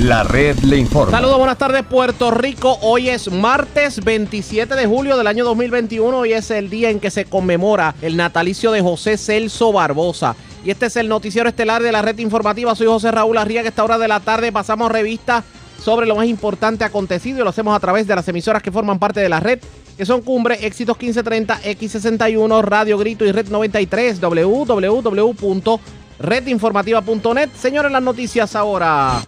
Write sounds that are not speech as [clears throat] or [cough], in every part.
La red le informa. Saludos, buenas tardes Puerto Rico. Hoy es martes 27 de julio del año 2021. Hoy es el día en que se conmemora el natalicio de José Celso Barbosa. Y este es el noticiero estelar de la red informativa. Soy José Raúl Arriaga. Esta hora de la tarde pasamos revista sobre lo más importante acontecido y lo hacemos a través de las emisoras que forman parte de la red, que son Cumbre, Éxitos 1530, X61, Radio Grito y Red 93, www.redinformativa.net. Señores, las noticias ahora.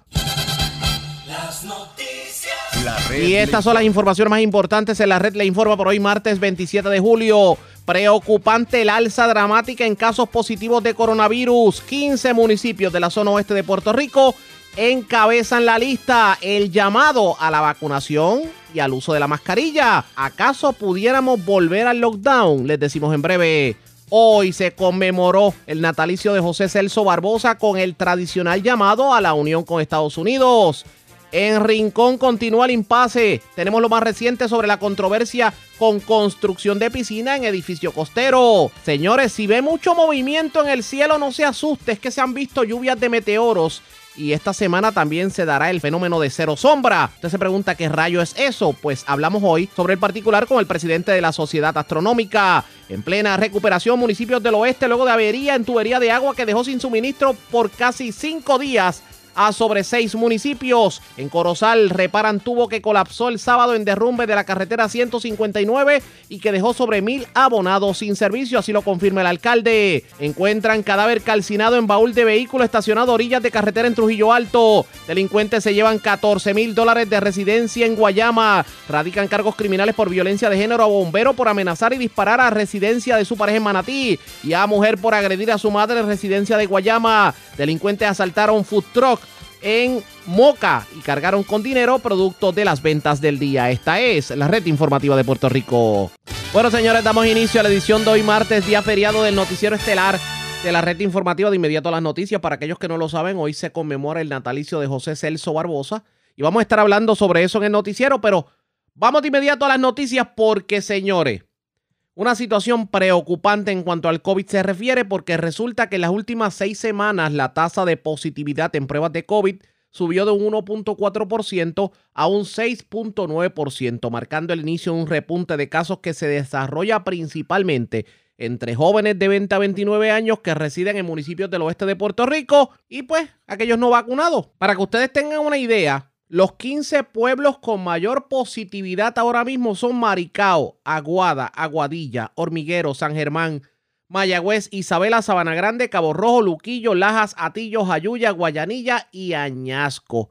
Y estas son las informaciones más importantes en la red le informa por hoy martes 27 de julio. Preocupante el alza dramática en casos positivos de coronavirus. 15 municipios de la zona oeste de Puerto Rico encabezan la lista. El llamado a la vacunación y al uso de la mascarilla. ¿Acaso pudiéramos volver al lockdown? Les decimos en breve. Hoy se conmemoró el natalicio de José Celso Barbosa con el tradicional llamado a la unión con Estados Unidos. En Rincón continúa el impasse. Tenemos lo más reciente sobre la controversia con construcción de piscina en edificio costero. Señores, si ve mucho movimiento en el cielo, no se asuste, es que se han visto lluvias de meteoros. Y esta semana también se dará el fenómeno de cero sombra. Usted se pregunta qué rayo es eso. Pues hablamos hoy sobre el particular con el presidente de la Sociedad Astronómica. En plena recuperación, municipios del oeste, luego de avería en tubería de agua que dejó sin suministro por casi cinco días a sobre seis municipios. En Corozal reparan tubo que colapsó el sábado en derrumbe de la carretera 159 y que dejó sobre mil abonados sin servicio, así lo confirma el alcalde. Encuentran cadáver calcinado en baúl de vehículo estacionado a orillas de carretera en Trujillo Alto. Delincuentes se llevan 14 mil dólares de residencia en Guayama. Radican cargos criminales por violencia de género a bombero por amenazar y disparar a residencia de su pareja en Manatí y a mujer por agredir a su madre en residencia de Guayama. Delincuentes asaltaron food truck en Moca y cargaron con dinero producto de las ventas del día. Esta es la red informativa de Puerto Rico. Bueno, señores, damos inicio a la edición de hoy martes, día feriado del noticiero estelar de la red informativa de inmediato a las noticias. Para aquellos que no lo saben, hoy se conmemora el natalicio de José Celso Barbosa y vamos a estar hablando sobre eso en el noticiero, pero vamos de inmediato a las noticias porque, señores, una situación preocupante en cuanto al COVID se refiere porque resulta que en las últimas seis semanas la tasa de positividad en pruebas de COVID subió de un 1.4% a un 6.9%, marcando el inicio de un repunte de casos que se desarrolla principalmente entre jóvenes de 20 a 29 años que residen en municipios del oeste de Puerto Rico y pues aquellos no vacunados. Para que ustedes tengan una idea, los 15 pueblos con mayor positividad ahora mismo son Maricao, Aguada, Aguadilla, Hormiguero, San Germán, Mayagüez, Isabela, Sabana Grande, Cabo Rojo, Luquillo, Lajas, Atillo, Jayuya, Guayanilla y Añasco.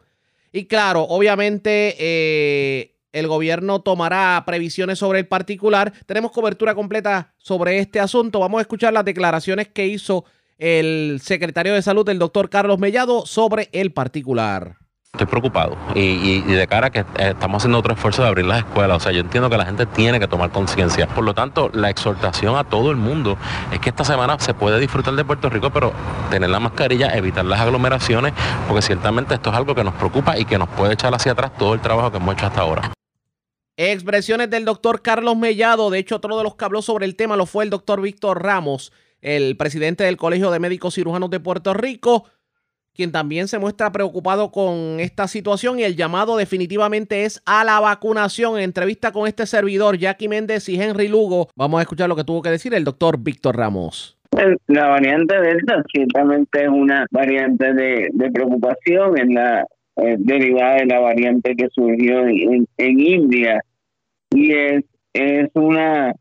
Y claro, obviamente eh, el gobierno tomará previsiones sobre el particular. Tenemos cobertura completa sobre este asunto. Vamos a escuchar las declaraciones que hizo el secretario de salud, el doctor Carlos Mellado, sobre el particular. Estoy preocupado y, de cara a que eh, estamos haciendo otro esfuerzo de abrir las escuelas. O sea, yo entiendo que la gente tiene que tomar conciencia. Por lo tanto, la exhortación a todo el mundo es que esta semana se puede disfrutar de Puerto Rico, pero tener la mascarilla, evitar las aglomeraciones, porque ciertamente esto es algo que nos preocupa y que nos puede echar hacia atrás todo el trabajo que hemos hecho hasta ahora. Expresiones del doctor Carlos Mellado. De hecho, otro de los que habló sobre el tema lo fue el doctor Víctor Ramos, el presidente del Colegio de Médicos Cirujanos de Puerto Rico quien también se muestra preocupado con esta situación y el llamado definitivamente es a la vacunación. En entrevista con este servidor, Jackie Méndez y Henry Lugo, vamos a escuchar lo que tuvo que decir el doctor Víctor Ramos. La variante Delta ciertamente es una variante de, preocupación en la eh, derivada de la variante que surgió en, India y es, es una,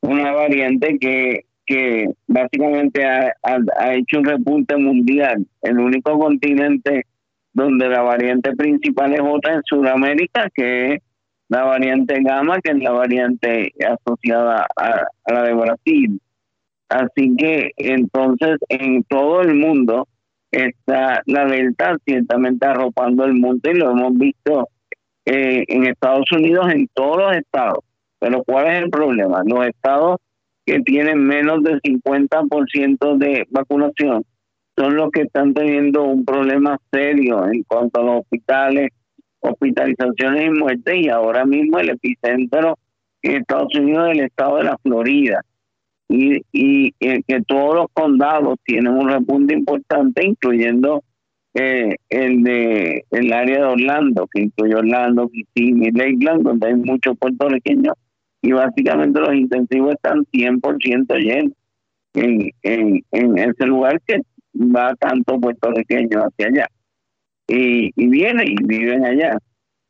una variante que que básicamente ha, hecho un repunte mundial. El único continente donde la variante principal es otra en Sudamérica, que es la variante gamma, que es la variante asociada a, la de Brasil. Así que entonces en todo el mundo está la delta ciertamente arropando el mundo y lo hemos visto eh, en Estados Unidos, en todos los estados. Pero ¿cuál es el problema? Los estados que tienen menos del 50% de vacunación son los que están teniendo un problema serio en cuanto a los hospitales, hospitalizaciones y muertes y ahora mismo el epicentro en Estados Unidos es el estado de la Florida. Y, y, que todos los condados tienen un repunte importante incluyendo eh, el de el área de Orlando, que incluye Orlando, Kissimmee, Lakeland, donde hay muchos puertorriqueños, y básicamente los intensivos están 100% llenos en, en, en ese lugar que va tanto puertorriqueños hacia allá. Y, y vienen y viven allá.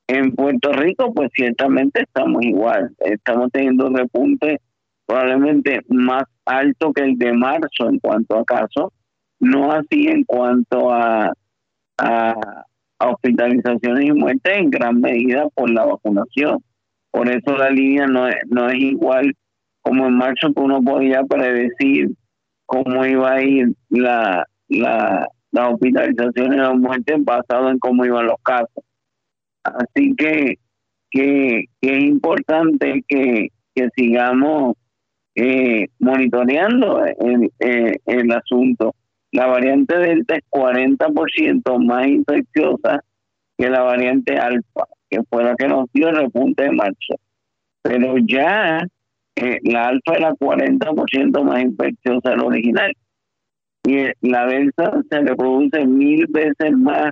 En Puerto Rico, pues ciertamente estamos igual. Estamos teniendo un repunte probablemente más alto que el de marzo en cuanto a casos, no así en cuanto a, a, hospitalizaciones y muertes en gran medida por la vacunación. Por eso la línea no es, no es igual como en marzo que uno podía predecir cómo iba a ir la, la, las hospitalizaciones y las muertes basado en cómo iban los casos. Así que, que, es importante que, que sigamos eh, monitoreando el, eh, el asunto. La variante Delta es 40% más infecciosa que la variante Alfa, que fue la que nos dio el repunte de marzo. Pero ya eh, la Alfa era 40% más infecciosa la original. Y la Delta se reproduce mil veces más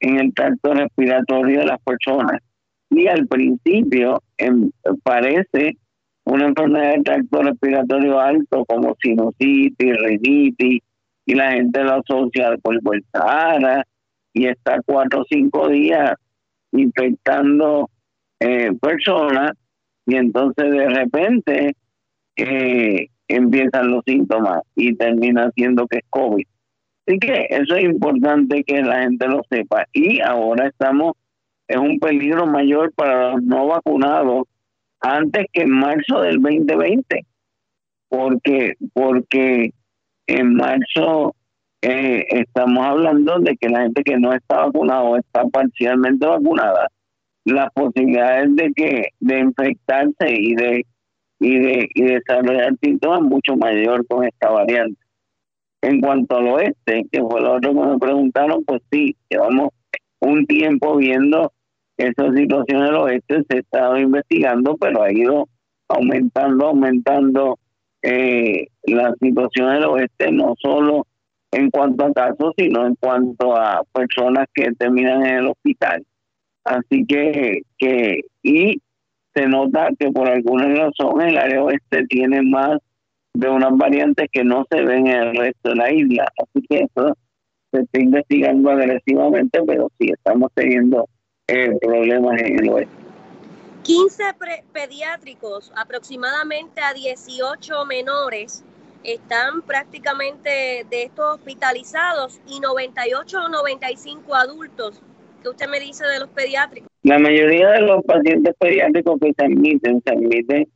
en el tracto respiratorio de las personas. Y al principio em, parece una enfermedad del tracto respiratorio alto como sinusitis, rinitis, y la gente lo asocia al polvo del Sahara y está cuatro o cinco días infectando eh, personas y entonces de repente eh, empiezan los síntomas y termina siendo que es COVID. Así que eso es importante que la gente lo sepa. Y ahora estamos en un peligro mayor para los no vacunados antes que en marzo del 2020. Porque, porque en marzo eh, estamos hablando de que la gente que no está vacunada o está parcialmente vacunada, las posibilidades de que de infectarse y de y de y desarrollar síntomas mucho mayor con esta variante. En cuanto al oeste, que fue lo otro que me preguntaron, pues sí, llevamos un tiempo viendo esa situación del oeste, se ha estado investigando, pero ha ido aumentando, aumentando eh, la situación del oeste, no solo en cuanto a casos, sino en cuanto a personas que terminan en el hospital. Así que, que y se nota que por alguna razón el área oeste tiene más de unas variantes que no se ven en el resto de la isla. Así que eso se está investigando agresivamente, pero sí estamos teniendo eh, problemas en el oeste. 15 pediátricos, aproximadamente a 18 menores, están prácticamente de estos hospitalizados y 98 o 95 adultos. ¿Qué usted me dice de los pediátricos? La mayoría de los pacientes pediátricos que se admiten, se admiten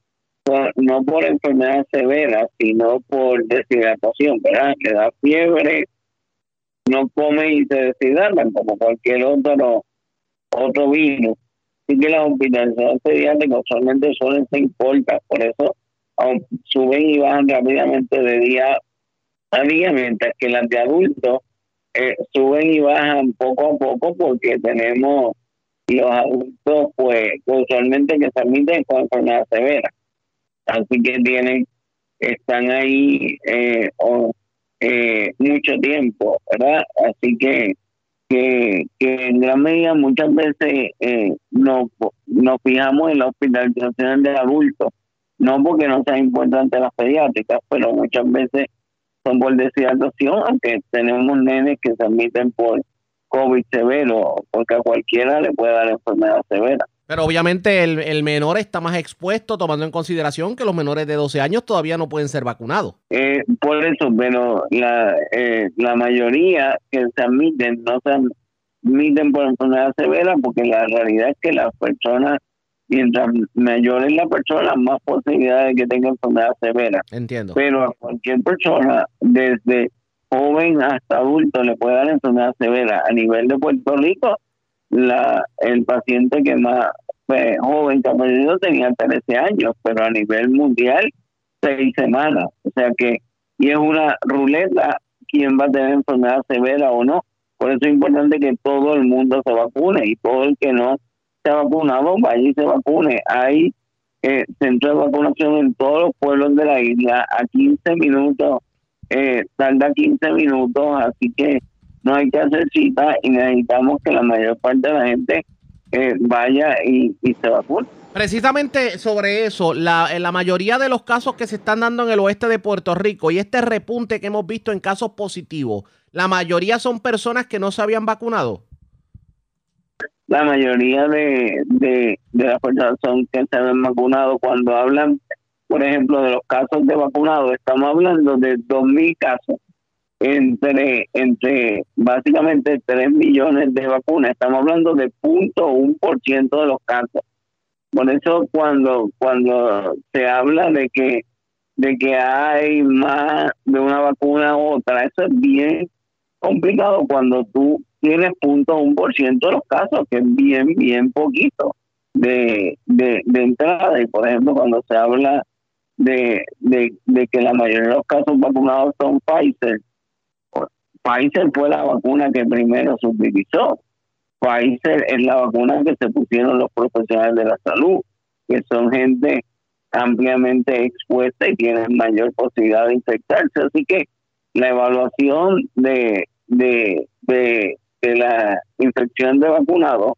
no por enfermedad severa, sino por deshidratación, ¿verdad? Que da fiebre, no come y se deshidratan como cualquier otro, otro virus. Así que las hospitalizaciones pediátricas usualmente suelen ser cortas, por eso suben y bajan rápidamente de día a día, mientras que las de adultos eh, suben y bajan poco a poco porque tenemos los adultos, pues, usualmente que se admiten con enfermedad severa así que tienen, están ahí eh, eh, mucho tiempo, ¿verdad? Así que, que, en gran medida muchas veces eh, nos, nos fijamos en la hospitalización de adultos, no porque no sean importantes las pediátricas, pero muchas veces son por deshidratación, aunque tenemos nenes que se admiten por COVID severo, porque a cualquiera le puede dar enfermedad severa. Pero obviamente el, menor está más expuesto, tomando en consideración que los menores de 12 años todavía no pueden ser vacunados. Eh, por eso, pero la, eh, la mayoría que se admiten no se admiten por enfermedad severa, porque la realidad es que las personas, mientras mayor es la persona, más posibilidades de que tenga enfermedad severa. Entiendo. Pero a cualquier persona, desde joven hasta adulto, le puede dar enfermedad severa. A nivel de Puerto Rico, la el paciente que más joven que ha perdido tenía 13 años, pero a nivel mundial, seis semanas. O sea que, y es una ruleta quién va a tener enfermedad severa o no. Por eso es importante que todo el mundo se vacune y todo el que no se ha vacunado vaya y se vacune. Hay eh, centros de vacunación en todos los pueblos de la isla a 15 minutos, eh, tarda 15 minutos, así que no hay que hacer cita y necesitamos que la mayor parte de la gente eh, vaya y, se vacune. Precisamente sobre eso, la, la mayoría de los casos que se están dando en el oeste de Puerto Rico y este repunte que hemos visto en casos positivos, la mayoría son personas que no se habían vacunado. La mayoría de, de, las personas son que se habían vacunado. Cuando hablan, por ejemplo, de los casos de vacunados, estamos hablando de 2.000 casos entre, entre básicamente 3 millones de vacunas. Estamos hablando de punto un por ciento de los casos. Por eso cuando, cuando se habla de que, de que hay más de una vacuna u otra, eso es bien complicado cuando tú tienes punto un por ciento de los casos, que es bien, bien poquito de, de, de entrada. Y por ejemplo, cuando se habla de, de, de que la mayoría de los casos vacunados son Pfizer, Pfizer fue la vacuna que primero se utilizó. Pfizer es la vacuna que se pusieron los profesionales de la salud, que son gente ampliamente expuesta y tienen mayor posibilidad de infectarse. Así que la evaluación de, de, de, de la infección de vacunados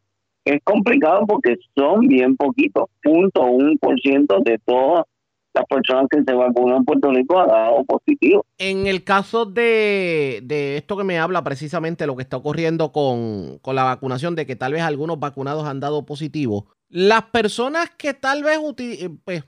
es complicado porque son bien poquitos, punto un por ciento de todas las personas que se vacunan en Puerto Rico ha dado positivo. En el caso de, de esto que me habla precisamente lo que está ocurriendo con, con, la vacunación, de que tal vez algunos vacunados han dado positivo, las personas que tal vez pues,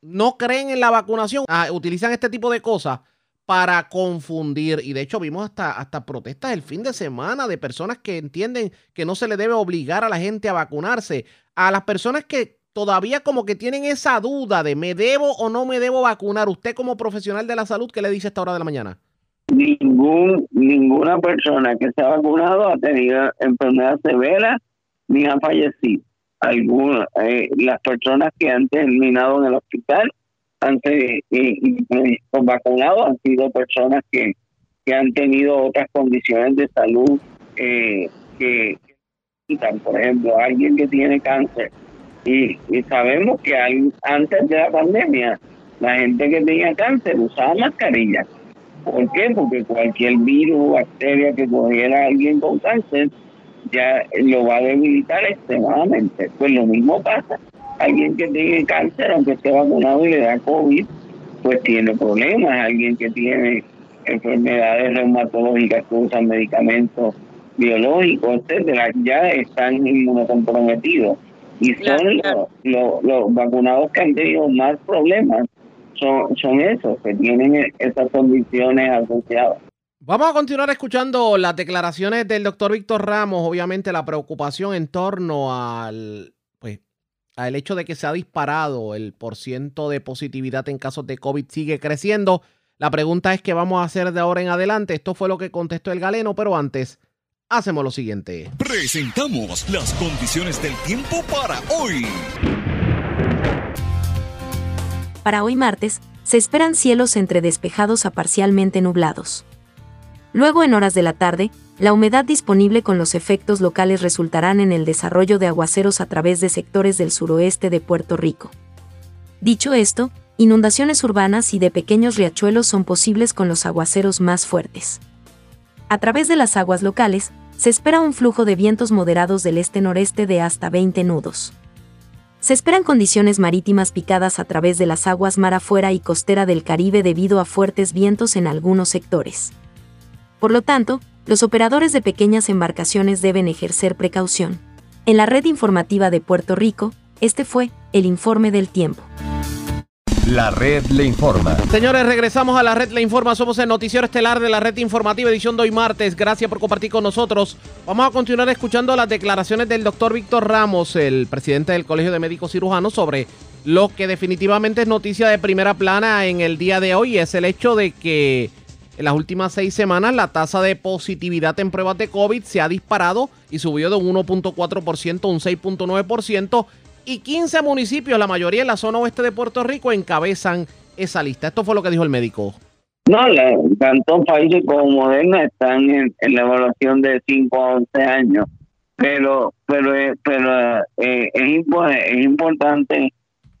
no creen en la vacunación, ah, utilizan este tipo de cosas para confundir. Y de hecho vimos hasta, hasta protestas el fin de semana de personas que entienden que no se le debe obligar a la gente a vacunarse. A las personas que todavía como que tienen esa duda de me debo o no me debo vacunar. Usted como profesional de la salud, ¿qué le dice a esta hora de la mañana? Ningún, ninguna persona que se ha vacunado ha tenido enfermedad severa ni ha fallecido. Algunas, eh, las personas que han terminado en el hospital han eh, eh, vacunados han sido personas que, que han tenido otras condiciones de salud eh, que, por ejemplo, alguien que tiene cáncer y, sabemos que antes de la pandemia la gente que tenía cáncer usaba mascarillas. ¿Por qué? Porque cualquier virus o bacteria que cogiera alguien con cáncer ya lo va a debilitar extremadamente. Pues lo mismo pasa. Alguien que tiene cáncer, aunque esté vacunado y le da COVID, pues tiene problemas. Alguien que tiene enfermedades reumatológicas que usan medicamentos biológicos, etcétera, ya están inmunocomprometidos y son los, vacunados que han tenido más problemas, son, son esos, que tienen esas condiciones asociadas. Vamos a continuar escuchando las declaraciones del doctor Víctor Ramos, obviamente la preocupación en torno al, al hecho de que se ha disparado el porciento de positividad en casos de COVID sigue creciendo. La pregunta es qué vamos a hacer de ahora en adelante. Esto fue lo que contestó el galeno, pero antes hacemos lo siguiente. Presentamos las condiciones del tiempo para hoy. Para hoy martes, se esperan cielos entre despejados a parcialmente nublados. Luego en horas de la tarde, la humedad disponible con los efectos locales resultarán en el desarrollo de aguaceros a través de sectores del suroeste de Puerto Rico. Dicho esto, inundaciones urbanas y de pequeños riachuelos son posibles con los aguaceros más fuertes. A través de las aguas locales, se espera un flujo de vientos moderados del este-noreste de hasta 20 nudos. Se esperan condiciones marítimas picadas a través de las aguas mar afuera y costera del Caribe debido a fuertes vientos en algunos sectores. Por lo tanto, los operadores de pequeñas embarcaciones deben ejercer precaución. En la red informativa de Puerto Rico, este fue el informe del tiempo. La red le informa. Señores, regresamos a la red le informa. Somos el noticiero estelar de la red informativa edición de hoy martes. Gracias por compartir con nosotros. Vamos a continuar escuchando las declaraciones del doctor Víctor Ramos, el presidente del Colegio de Médicos Cirujanos, sobre lo que definitivamente es noticia de primera plana en el día de hoy. Es el hecho de que en las últimas seis semanas la tasa de positividad en pruebas de COVID se ha disparado y subió de un 1.4% a un 6.9% y 15 municipios, la mayoría en la zona oeste de Puerto Rico, encabezan esa lista. Esto fue lo que dijo el médico. No, tanto Pfizer como Moderna están en, la evaluación de 5 a 11 años, pero pero eh, pero eh, es, es importante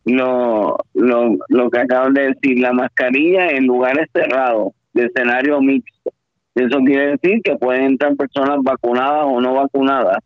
lo, lo, lo que acaban de decir, la mascarilla en lugares cerrados, de escenario mixto. Eso quiere decir que pueden entrar personas vacunadas o no vacunadas.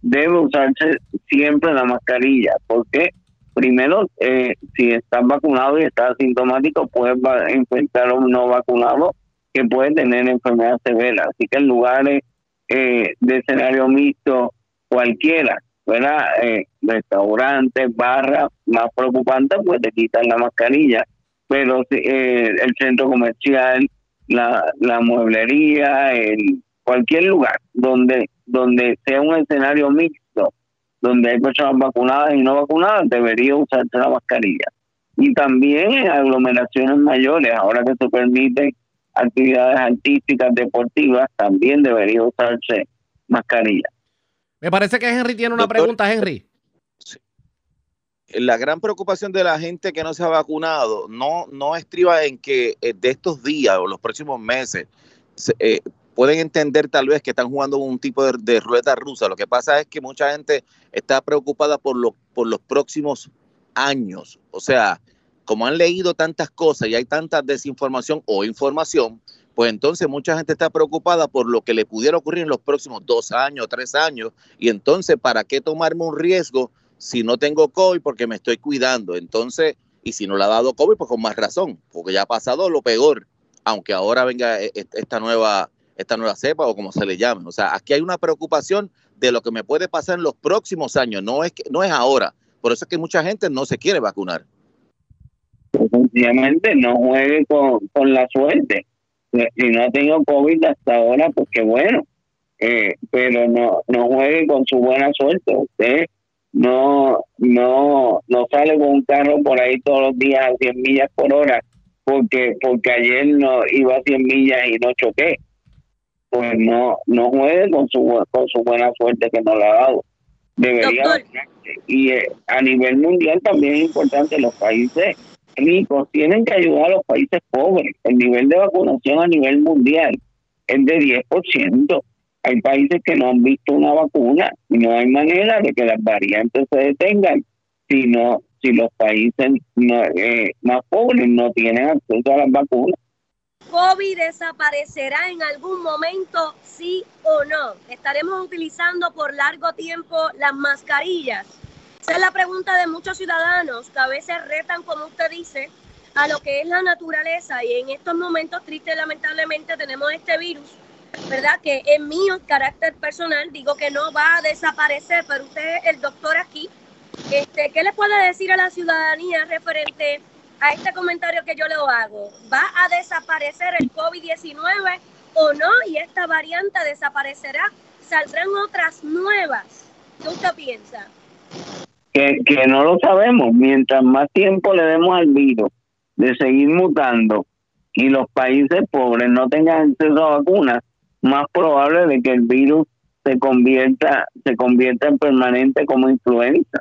Debe usarse siempre la mascarilla. porque Primero, eh, si estás vacunado y estás asintomático, puedes infectar a un no vacunado que puede tener enfermedad severa. Así que en lugares eh, de escenario mixto, cualquiera, ¿verdad? Eh, restaurantes, barras, más preocupante, pues te quitan la mascarilla. Pero eh, el centro comercial, la, la mueblería, el, cualquier lugar donde, donde sea un escenario mixto, donde hay personas vacunadas y no vacunadas, debería usarse la mascarilla. Y también en aglomeraciones mayores, ahora que se permiten actividades artísticas, deportivas, también debería usarse mascarilla. Me parece que Henry tiene una pregunta, Henry. La gran preocupación de la gente que no se ha vacunado no, no estriba en que eh, de estos días o los próximos meses eh, pueden entender tal vez que están jugando un tipo de, rueda rusa. Lo que pasa es que mucha gente está preocupada por, por los próximos años. O sea, como han leído tantas cosas y hay tanta desinformación o información, pues entonces mucha gente está preocupada por lo que le pudiera ocurrir en los próximos dos años, tres años, y entonces, ¿para qué tomarme un riesgo si no tengo COVID porque me estoy cuidando? Entonces, y si no le ha dado COVID, pues con más razón, porque ya ha pasado lo peor, aunque ahora venga e, e, esta nueva, esta nueva cepa o como se le llame. O sea, aquí hay una preocupación de lo que me puede pasar en los próximos años, no es, que, no es ahora. Por eso es que mucha gente no se quiere vacunar. sencillamente no juegue con, con la suerte si no ha tenido COVID hasta ahora, pues qué bueno. Eh, pero no, no juegue con su buena suerte. No, no, no sale con un carro por ahí todos los días a 100 millas por hora porque, porque ayer no iba a 100 millas y no choqué. Pues no, no juegue con su, con su buena suerte que no la ha dado. Debería. Y eh, a nivel mundial también es importante los países ricos tienen que ayudar a los países pobres. El nivel de vacunación a nivel mundial es de 10%. Hay países que no han visto una vacuna y no hay manera de que las variantes se detengan si, si los países eh, más pobres no tienen acceso a las vacunas. ¿COVID desaparecerá en algún momento, sí o no? ¿Estaremos utilizando por largo tiempo las mascarillas? Esa es la pregunta de muchos ciudadanos que a veces retan, como usted dice, a lo que es la naturaleza y en estos momentos tristes lamentablemente tenemos este virus, ¿verdad? Que en mi carácter personal digo que no va a desaparecer, pero usted el doctor aquí, este, ¿qué le puede decir a la ciudadanía referente a este comentario que yo le hago? ¿Va a desaparecer el COVID-19 o no? Y esta variante desaparecerá, saldrán otras nuevas. ¿Qué usted piensa? que, que no lo sabemos. Mientras más tiempo le demos al virus de seguir mutando y los países pobres no tengan acceso a vacunas, más probable de que el virus se convierta se convierta en permanente como influenza.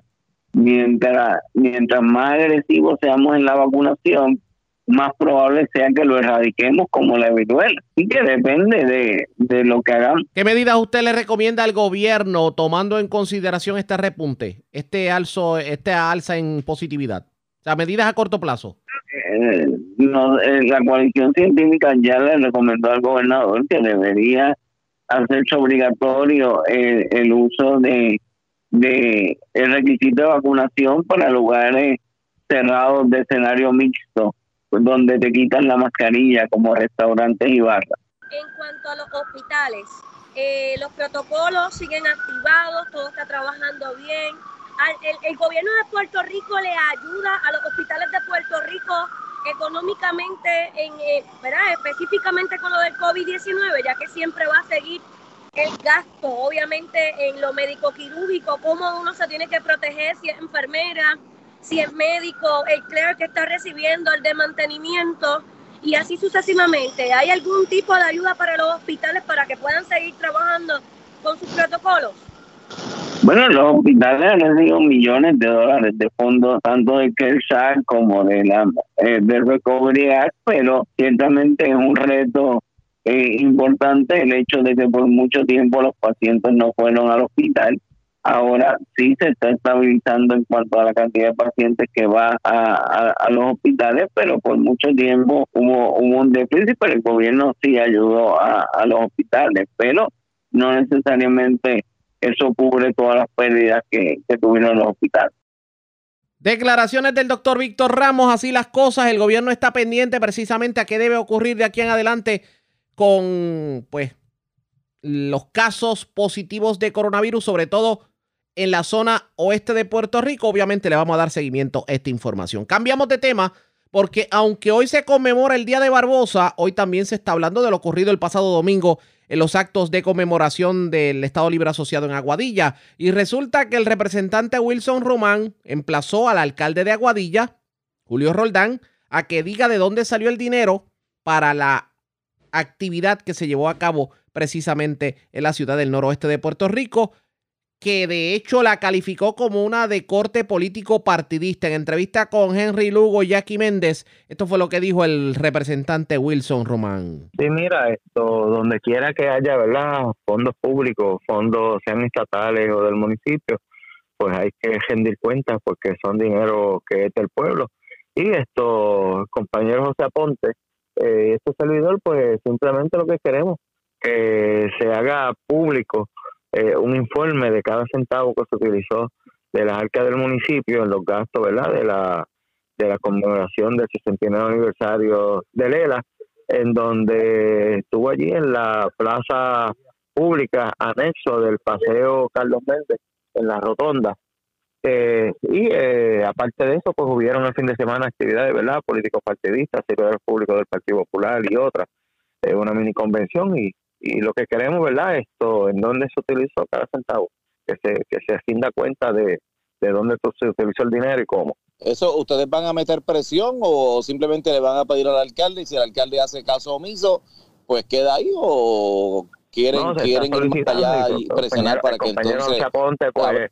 Mientras mientras más agresivos seamos en la vacunación, más probable sea que lo erradiquemos como la viruela. Así que depende de, lo que hagamos. ¿Qué medidas usted le recomienda al gobierno tomando en consideración este repunte, este alzo, este alza en positividad? O sea, medidas a corto plazo. Eh, eh, la coalición científica ya le recomendó al gobernador que debería hacerse obligatorio el, el uso de, de el requisito de vacunación para lugares cerrados de escenario mixto donde te quitan la mascarilla como restaurantes y barras. En cuanto a los hospitales, eh, los protocolos siguen activados, todo está trabajando bien. El, gobierno de Puerto Rico le ayuda a los hospitales de Puerto Rico económicamente, en, eh, específicamente con lo del COVID-19, ya que siempre va a seguir el gasto, obviamente, en lo médico quirúrgico, cómo uno se tiene que proteger si es enfermera, si es médico, el clerk que está recibiendo, el de mantenimiento y así sucesivamente. ¿Hay algún tipo de ayuda para los hospitales para que puedan seguir trabajando con sus protocolos? Bueno, los hospitales han recibido millones de dólares de fondos, tanto de CARES como de la eh, de Recovery Act, pero ciertamente es un reto eh, importante el hecho de que por mucho tiempo los pacientes no fueron al hospital. Ahora sí se está estabilizando en cuanto a la cantidad de pacientes que va a, los hospitales, pero por mucho tiempo hubo, un déficit, pero el gobierno sí ayudó a, los hospitales, pero no necesariamente eso cubre todas las pérdidas que, que tuvieron los hospitales. Declaraciones del doctor Víctor Ramos, así las cosas, el gobierno está pendiente precisamente a qué debe ocurrir de aquí en adelante con pues los casos positivos de coronavirus, sobre todo en la zona oeste de Puerto Rico. Obviamente le vamos a dar seguimiento a esta información. Cambiamos de tema porque aunque hoy se conmemora el Día de Barbosa, hoy también se está hablando de lo ocurrido el pasado domingo en los actos de conmemoración del Estado Libre Asociado en Aguadilla. Y resulta que el representante Wilson Román emplazó al alcalde de Aguadilla, Julio Roldán, a que diga de dónde salió el dinero para la actividad que se llevó a cabo precisamente en la ciudad del noroeste de Puerto Rico que de hecho la calificó como una de corte político partidista. En entrevista con Henry Lugo y Jackie Méndez, esto fue lo que dijo el representante Wilson Román. Sí, mira, esto, donde quiera que haya, ¿verdad? Fondos públicos, fondos sean estatales o del municipio, pues hay que rendir cuentas porque son dinero que es del pueblo. Y esto, compañero José Aponte, eh, este servidor, pues simplemente lo que queremos, que se haga público eh, un informe de cada centavo que se utilizó de las arcas del municipio en los gastos, ¿verdad? De la, de la conmemoración del 69 aniversario de Lela, en donde estuvo allí en la plaza pública anexo del Paseo Carlos Méndez, en la rotonda. Eh, y eh, aparte de eso, pues hubieron el fin de semana actividades, ¿verdad? Políticos partidistas, servidores públicos del Partido Popular y otras, una mini convención y y lo que queremos, ¿verdad? Esto, en dónde se utilizó cada centavo, que se, que se rinda cuenta de, de dónde se utilizó el dinero y cómo. ¿Eso ustedes van a meter presión o simplemente le van a pedir al alcalde y si el alcalde hace caso omiso, pues queda ahí o quieren, quieren ir más allá y, presionar para que entonces... Aponte, pues,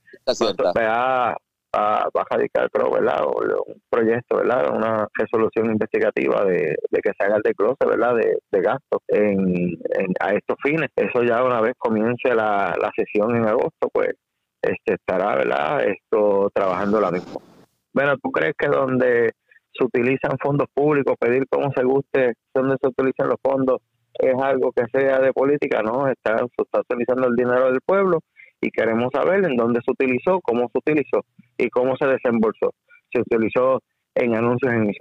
va, a radicar, creo, ¿verdad? un proyecto, ¿verdad? Una resolución investigativa de, que se haga el desglose, ¿verdad? De, de gastos en, a estos fines. Eso ya una vez comience la, la sesión en agosto, pues este estará, ¿verdad? Esto trabajando la misma. Bueno, ¿tú crees que donde se utilizan fondos públicos, pedir como se guste donde se utilizan los fondos, es algo que sea de política? No, está, se está utilizando el dinero del pueblo y queremos saber en dónde se utilizó, cómo se utilizó y cómo se desembolsó. Se utilizó en anuncios en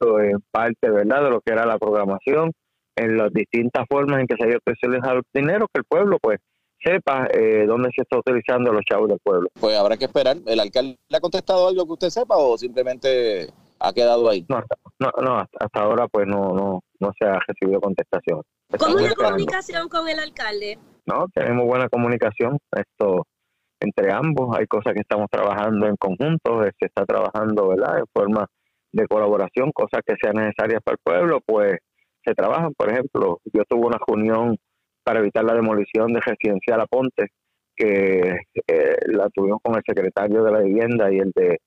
en parte, ¿verdad?, de lo que era la programación, en las distintas formas en que se ha utilizado el dinero, que el pueblo, pues, sepa eh, dónde se está utilizando los chavos del pueblo. Pues habrá que esperar. ¿El alcalde le ha contestado algo que usted sepa o simplemente ha quedado ahí? No, hasta, no, no, hasta, ahora pues no, no, no se ha recibido contestación. ¿Cómo es la comunicación con el alcalde? No, tenemos buena comunicación. Esto entre ambos. Hay cosas que estamos trabajando en conjunto, se está trabajando, ¿verdad?, en forma de colaboración, cosas que sean necesarias para el pueblo, pues se trabajan. Por ejemplo, yo tuve una reunión para evitar la demolición de Residencial Aponte, que eh, la tuvimos con el secretario de la Vivienda y el de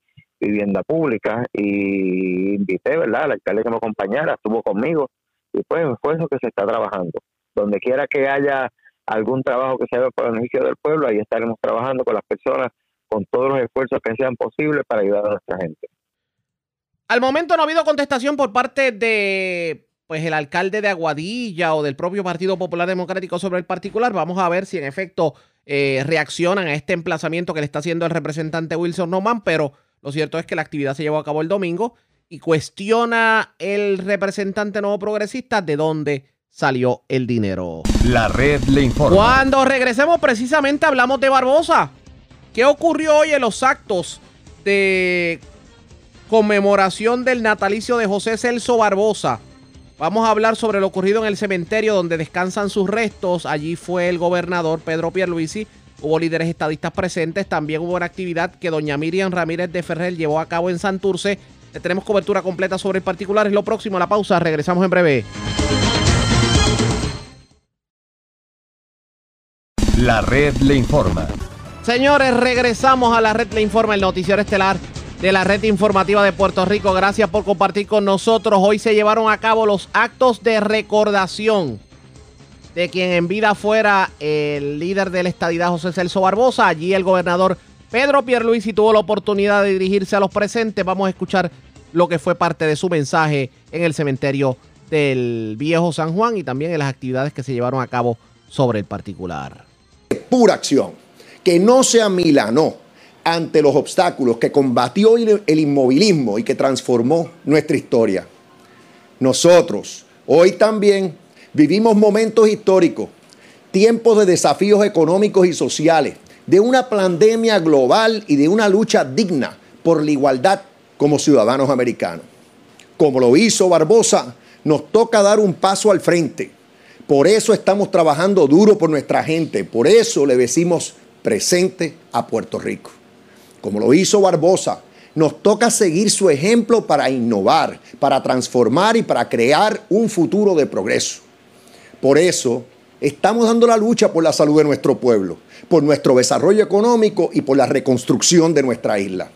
Vivienda Pública, y invité, ¿verdad?, al alcalde que me acompañara, estuvo conmigo, y pues fue eso que se está trabajando. Donde quiera que haya algún trabajo que se haga para el beneficio del pueblo, ahí estaremos trabajando con las personas con todos los esfuerzos que sean posibles para ayudar a nuestra gente. Al momento no ha habido contestación por parte de pues el alcalde de Aguadilla o del propio Partido Popular Democrático sobre el particular. Vamos a ver si en efecto eh, reaccionan a este emplazamiento que le está haciendo el representante Wilson Noman, pero lo cierto es que la actividad se llevó a cabo el domingo y cuestiona el representante nuevo progresista de dónde salió el dinero. La red le informa. Cuando regresemos precisamente hablamos de Barbosa. ¿Qué ocurrió hoy en los actos de conmemoración del natalicio de José Celso Barbosa? Vamos a hablar sobre lo ocurrido en el cementerio donde descansan sus restos. Allí fue el gobernador Pedro Pierluisi. Hubo líderes estadistas presentes. También hubo una actividad que doña Miriam Ramírez de Ferrer llevó a cabo en Santurce. Tenemos cobertura completa sobre el particular. Es lo próximo. La pausa. Regresamos en breve. La red le informa. Señores, regresamos a la red le informa, el noticiero estelar de la red informativa de Puerto Rico. Gracias por compartir con nosotros. Hoy se llevaron a cabo los actos de recordación de quien en vida fuera el líder de la estadidad José Celso Barbosa. Allí el gobernador Pedro Pierluisi tuvo la oportunidad de dirigirse a los presentes. Vamos a escuchar lo que fue parte de su mensaje en el cementerio del viejo San Juan y también en las actividades que se llevaron a cabo sobre el particular. Pura acción, que no se amilanó ante los obstáculos, que combatió el inmovilismo y que transformó nuestra historia. Nosotros, hoy también, vivimos momentos históricos, tiempos de desafíos económicos y sociales, de una pandemia global y de una lucha digna por la igualdad como ciudadanos americanos. Como lo hizo Barbosa, nos toca dar un paso al frente. Por eso estamos trabajando duro por nuestra gente. Por eso le decimos presente a Puerto Rico. Como lo hizo Barbosa, nos toca seguir su ejemplo para innovar, para transformar y para crear un futuro de progreso. Por eso estamos dando la lucha por la salud de nuestro pueblo, por nuestro desarrollo económico y por la reconstrucción de nuestra isla.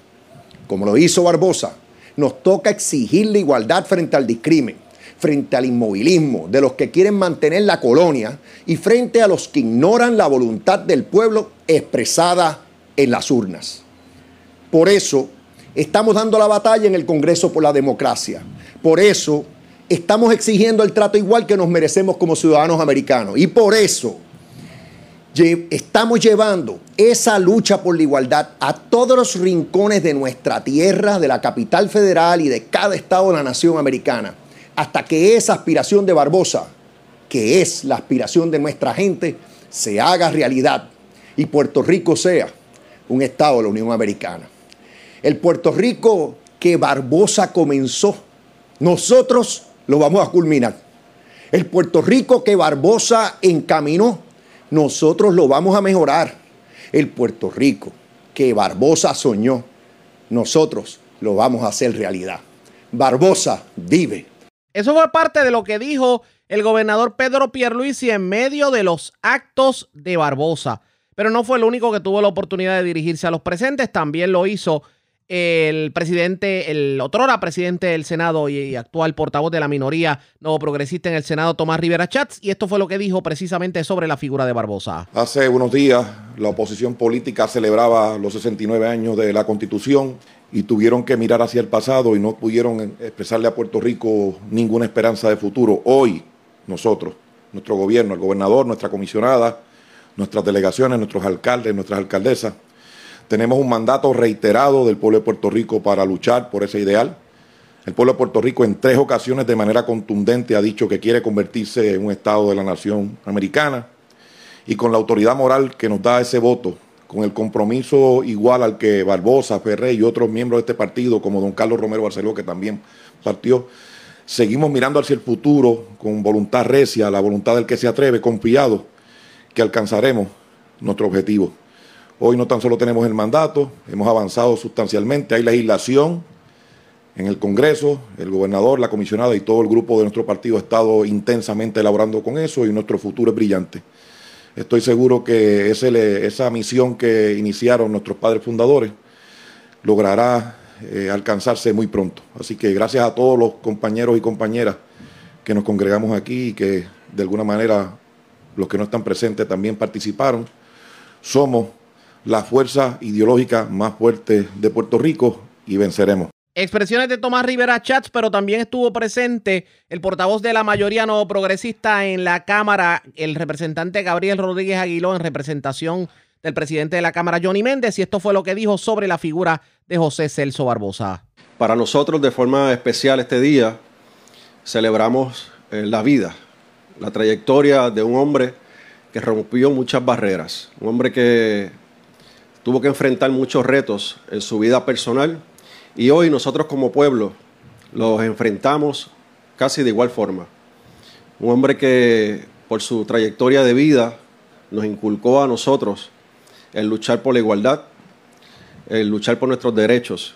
Como lo hizo Barbosa, nos toca exigir la igualdad frente al discrimen, frente al inmovilismo de los que quieren mantener la colonia y frente a los que ignoran la voluntad del pueblo expresada en las urnas. Por eso estamos dando la batalla en el Congreso por la democracia. Por eso estamos exigiendo el trato igual que nos merecemos como ciudadanos americanos. Y por eso estamos llevando esa lucha por la igualdad a todos los rincones de nuestra tierra, de la capital federal y de cada estado de la nación americana, hasta que esa aspiración de Barbosa, que es la aspiración de nuestra gente, se haga realidad y Puerto Rico sea un estado de la Unión Americana. El Puerto Rico que Barbosa comenzó, nosotros lo vamos a culminar. El Puerto Rico que Barbosa encaminó, nosotros lo vamos a mejorar. El Puerto Rico que Barbosa soñó, nosotros lo vamos a hacer realidad. Barbosa vive. Eso fue parte de lo que dijo el gobernador Pedro Pierluisi en medio de los actos de Barbosa. Pero no fue el único que tuvo la oportunidad de dirigirse a los presentes, también lo hizo el presidente, el otrora presidente del Senado y, actual portavoz de la minoría nuevo progresista en el Senado, Tomás Rivera Chats, y esto fue lo que dijo precisamente sobre la figura de Barbosa. Hace unos días la oposición política celebraba los 69 años de la Constitución y tuvieron que mirar hacia el pasado y no pudieron expresarle a Puerto Rico ninguna esperanza de futuro. Hoy nosotros, nuestro gobierno, el gobernador, nuestra comisionada, nuestras delegaciones, nuestros alcaldes, nuestras alcaldesas, tenemos un mandato reiterado del pueblo de Puerto Rico para luchar por ese ideal. El pueblo de Puerto Rico en tres ocasiones de manera contundente ha dicho que quiere convertirse en un Estado de la nación americana y con la autoridad moral que nos da ese voto, con el compromiso igual al que Barbosa, Ferré y otros miembros de este partido, como don Carlos Romero Barceló, que también partió, seguimos mirando hacia el futuro con voluntad recia, la voluntad del que se atreve, confiado que alcanzaremos nuestro objetivo. Hoy no tan solo tenemos el mandato, hemos avanzado sustancialmente, hay legislación en el Congreso, el gobernador, la comisionada y todo el grupo de nuestro partido ha estado intensamente elaborando con eso y nuestro futuro es brillante. Estoy seguro que esa misión que iniciaron nuestros padres fundadores logrará eh, alcanzarse muy pronto. Así que gracias a todos los compañeros y compañeras que nos congregamos aquí y que de alguna manera los que no están presentes también participaron. Somos la fuerza ideológica más fuerte de Puerto Rico y venceremos. Expresiones de Tomás Rivera Chats, pero también estuvo presente el portavoz de la mayoría no progresista en la Cámara, el representante Gabriel Rodríguez Aguiló, en representación del presidente de la Cámara, Johnny Méndez, y esto fue lo que dijo sobre la figura de José Celso Barbosa. Para nosotros, de forma especial este día, celebramos eh, la vida, la trayectoria de un hombre que rompió muchas barreras, un hombre que tuvo que enfrentar muchos retos en su vida personal y hoy nosotros como pueblo los enfrentamos casi de igual forma. Un hombre que por su trayectoria de vida nos inculcó a nosotros el luchar por la igualdad, el luchar por nuestros derechos.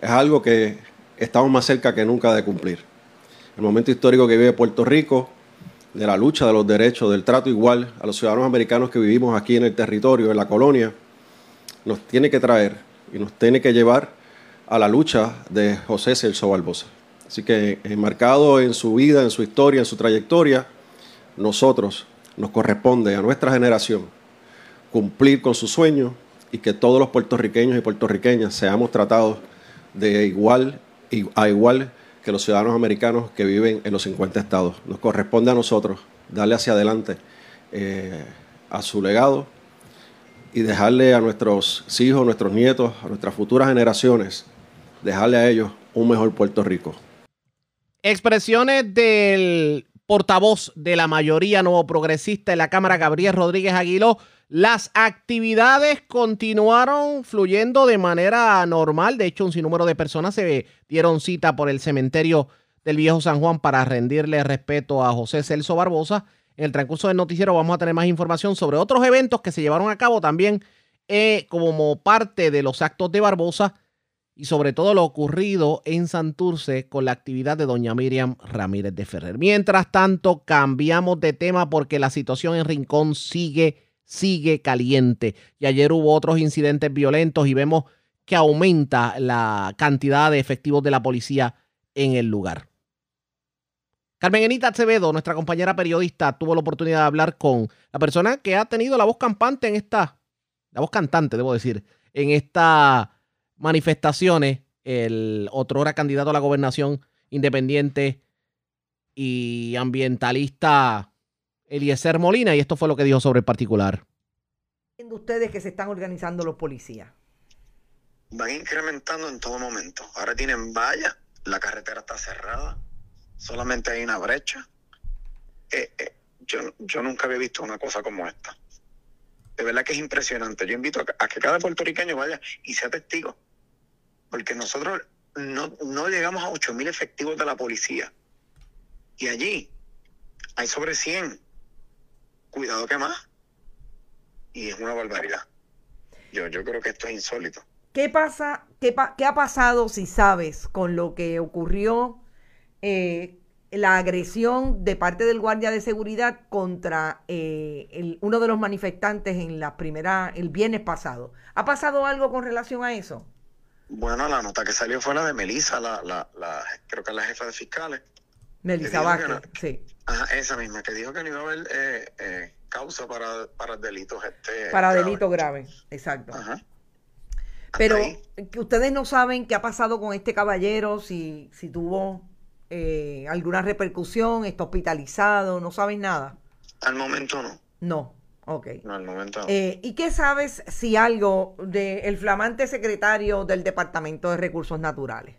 Es algo que estamos más cerca que nunca de cumplir. El momento histórico que vive Puerto Rico, de la lucha de los derechos, del trato igual a los ciudadanos americanos que vivimos aquí en el territorio, en la colonia, nos tiene que traer y nos tiene que llevar a la lucha de José Celso Barbosa. Así que enmarcado en su vida, en su historia, en su trayectoria, nosotros nos corresponde a nuestra generación cumplir con su sueño y que todos los puertorriqueños y puertorriqueñas seamos tratados de igual a igual que los ciudadanos americanos que viven en los 50 estados. Nos corresponde a nosotros darle hacia adelante eh, a su legado y dejarle a nuestros hijos, nuestros nietos, a nuestras futuras generaciones, dejarle a ellos un mejor Puerto Rico. Expresiones del portavoz de la mayoría nuevo progresista en la Cámara, Gabriel Rodríguez Aguiló. Las actividades continuaron fluyendo de manera normal. De hecho, un sinnúmero de personas se dieron cita por el cementerio del Viejo San Juan para rendirle respeto a José Celso Barbosa. En el transcurso del noticiero vamos a tener más información sobre otros eventos que se llevaron a cabo también eh, como parte de los actos de Barbosa y sobre todo lo ocurrido en Santurce con la actividad de doña Miriam Ramírez de Ferrer. Mientras tanto, cambiamos de tema porque la situación en Rincón sigue sigue caliente. Y ayer hubo otros incidentes violentos y vemos que aumenta la cantidad de efectivos de la policía en el lugar. Carmen Enita Acevedo, nuestra compañera periodista, tuvo la oportunidad de hablar con la persona que ha tenido la voz campante en esta, la voz cantante, debo decir, en estas manifestaciones, el otro hora candidato a la gobernación independiente y ambientalista Eliezer Molina y esto fue lo que dijo sobre el particular. ustedes que se están organizando los policías? Van incrementando en todo momento. Ahora tienen valla, la carretera está cerrada, solamente hay una brecha. Eh, eh, yo, yo nunca había visto una cosa como esta. De verdad que es impresionante. Yo invito a, que cada puertorriqueño vaya y sea testigo. Porque nosotros no, no llegamos a 8 mil efectivos de la policía. Y allí hay sobre 100 cuidado que más. Y es una barbaridad. Yo, yo creo que esto es insólito. ¿Qué pasa, qué, qué ha pasado, si sabes, con lo que ocurrió, eh, la agresión de parte del guardia de seguridad contra eh, el, uno de los manifestantes en la primera, el viernes pasado? ¿Ha pasado algo con relación a eso? Bueno, la nota que salió fue la de Melissa, la, la, la creo que es la jefa de fiscales. Melissa Vázquez, sí. Ajá, esa misma, que dijo que no iba a haber eh, eh, causa para, para delitos. Este, para delitos graves, exacto. Ajá. Pero que ustedes no saben qué ha pasado con este caballero, si, si tuvo eh, alguna repercusión, está hospitalizado, no saben nada. Al momento no. No, ok. No, al momento no. ¿Y qué sabes si algo del flamante secretario del Departamento de Recursos Naturales?